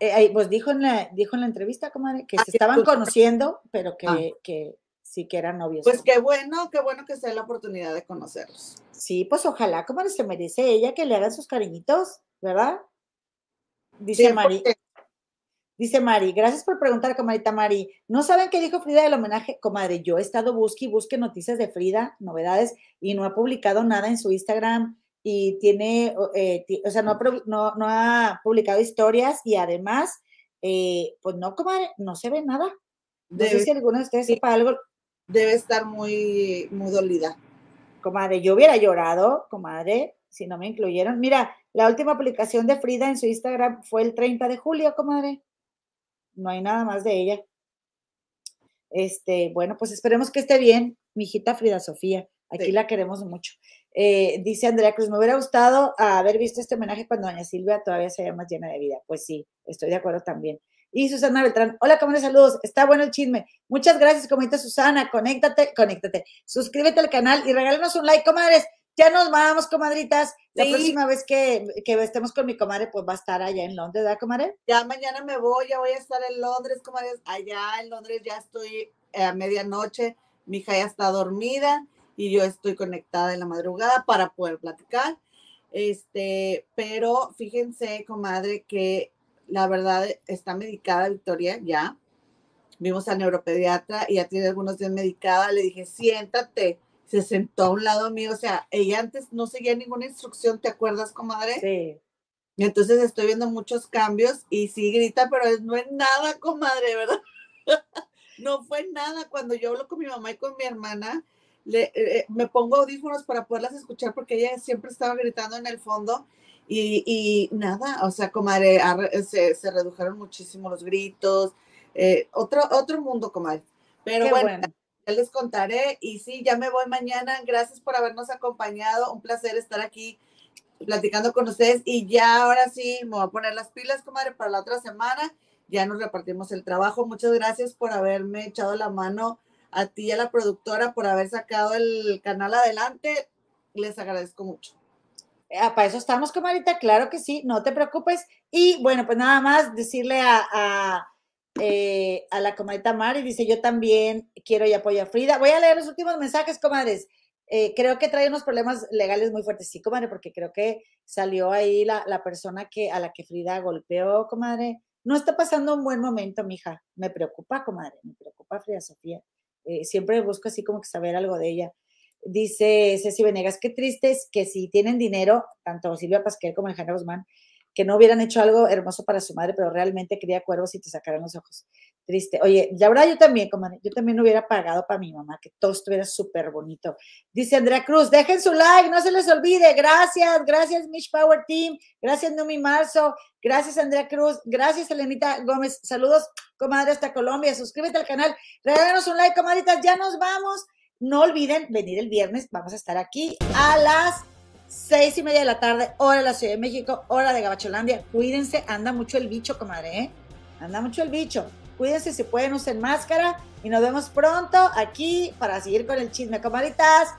eh, pues dijo en, la, dijo en la entrevista, comadre, que Ah, se estaban conociendo, pero que, Ah. que sí que eran novios. Pues qué bueno, qué bueno que sea la oportunidad de conocerlos. Sí, pues ojalá, comadre, se merece ella que le hagan sus cariñitos, ¿verdad? Dice porque- Dice Mari, gracias por preguntar, comadita Mari. ¿No saben qué dijo Frida del homenaje? Comadre, yo he estado busque y busque noticias de Frida, novedades, y no ha publicado nada en su Instagram y tiene, o- eh, o sea, no ha, no, no ha publicado historias y además, eh, pues no, comadre, no se ve nada. No sé Debe, si alguno de ustedes sepa algo. debe estar muy, muy dolida. Comadre, yo hubiera llorado, comadre, si no me incluyeron. Mira, la última publicación de Frida en su Instagram fue el 30 de julio, comadre. No hay nada más de ella. Este, bueno, pues esperemos que esté bien, mi hijita Frida Sofía. Aquí Sí. la queremos mucho. Eh, dice Andrea Cruz, me hubiera gustado haber visto este homenaje cuando doña Silvia todavía se veía más llena de vida. Pues sí, estoy de acuerdo también. Y Susana Beltrán, hola, comadre, saludos. Está bueno el chisme. Muchas gracias, comadita Susana. Conéctate, conéctate. Suscríbete al canal y regálanos un like, comadres. Ya nos vamos, comadritas. La Sí. próxima vez que, que estemos con mi comadre, pues va a estar allá en Londres, ¿verdad, comadre? Ya mañana me voy, ya voy a estar en Londres, comadres. Allá en Londres ya estoy eh, a medianoche. Mi hija ya está dormida y yo estoy conectada en la madrugada para poder platicar. Este, pero fíjense, comadre, que la verdad está medicada Victoria ya. Vimos al neuropediatra y ya tiene algunos días medicada. Le dije, siéntate. Se sentó a un lado mío. O sea, ella antes no seguía ninguna instrucción, ¿te acuerdas, comadre? Sí. Y entonces estoy viendo muchos cambios y sí grita, pero no es nada, comadre, ¿verdad? no fue nada. Cuando yo hablo con mi mamá y con mi hermana, le, eh, me pongo audífonos para poderlas escuchar porque ella siempre estaba gritando en el fondo y, y nada, o sea, comadre, arre- se, se redujeron muchísimo los gritos. eh, otro, otro mundo, comadre. Pero bueno. Les contaré y sí, ya me voy mañana. Gracias por habernos acompañado. Un placer estar aquí platicando con ustedes y ya ahora sí me voy a poner las pilas, comadre, para la otra semana. Ya nos repartimos el trabajo. Muchas gracias por haberme echado la mano a ti y a la productora por haber sacado el canal adelante. Les agradezco mucho. Ah, para eso estamos, comadrita, claro que sí, no te preocupes. Y bueno, pues nada más decirle a, eh, a la comadrita Mari, dice, yo también quiero y apoyo a Frida. Voy a leer los últimos mensajes, comadres. Eh, creo que trae unos problemas legales muy fuertes, sí, comadre, porque creo que salió ahí la, la persona que, a la que Frida golpeó, comadre. No está pasando un buen momento, mija. Me preocupa, comadre, me preocupa Frida Sofía. Eh, siempre busco así como que saber algo de ella. Dice Ceci Venegas, qué triste es que si tienen dinero, tanto Silvia Pasquel como Alejandra Guzmán, que no hubieran hecho algo hermoso para su madre, pero realmente quería cuervos y te sacaran los ojos. Triste. Oye, la verdad yo también, comadre, yo también hubiera pagado para mi mamá, que todo estuviera súper bonito. Dice Andrea Cruz, dejen su like, no se les olvide. Gracias, gracias Mish Power Team, gracias Numi Marzo, gracias Andrea Cruz, gracias Elenita Gómez. Saludos, comadre, hasta Colombia. Suscríbete al canal, regálanos un like, comadritas, ya nos vamos. No olviden venir el viernes, vamos a estar aquí a las seis y media de la tarde, hora de la Ciudad de México, hora de Gabacholandia. Cuídense, anda mucho el bicho, comadre, ¿eh? Anda mucho el bicho. Cuídense, si pueden, usen máscara y nos vemos pronto aquí para seguir con el chisme, comadritas.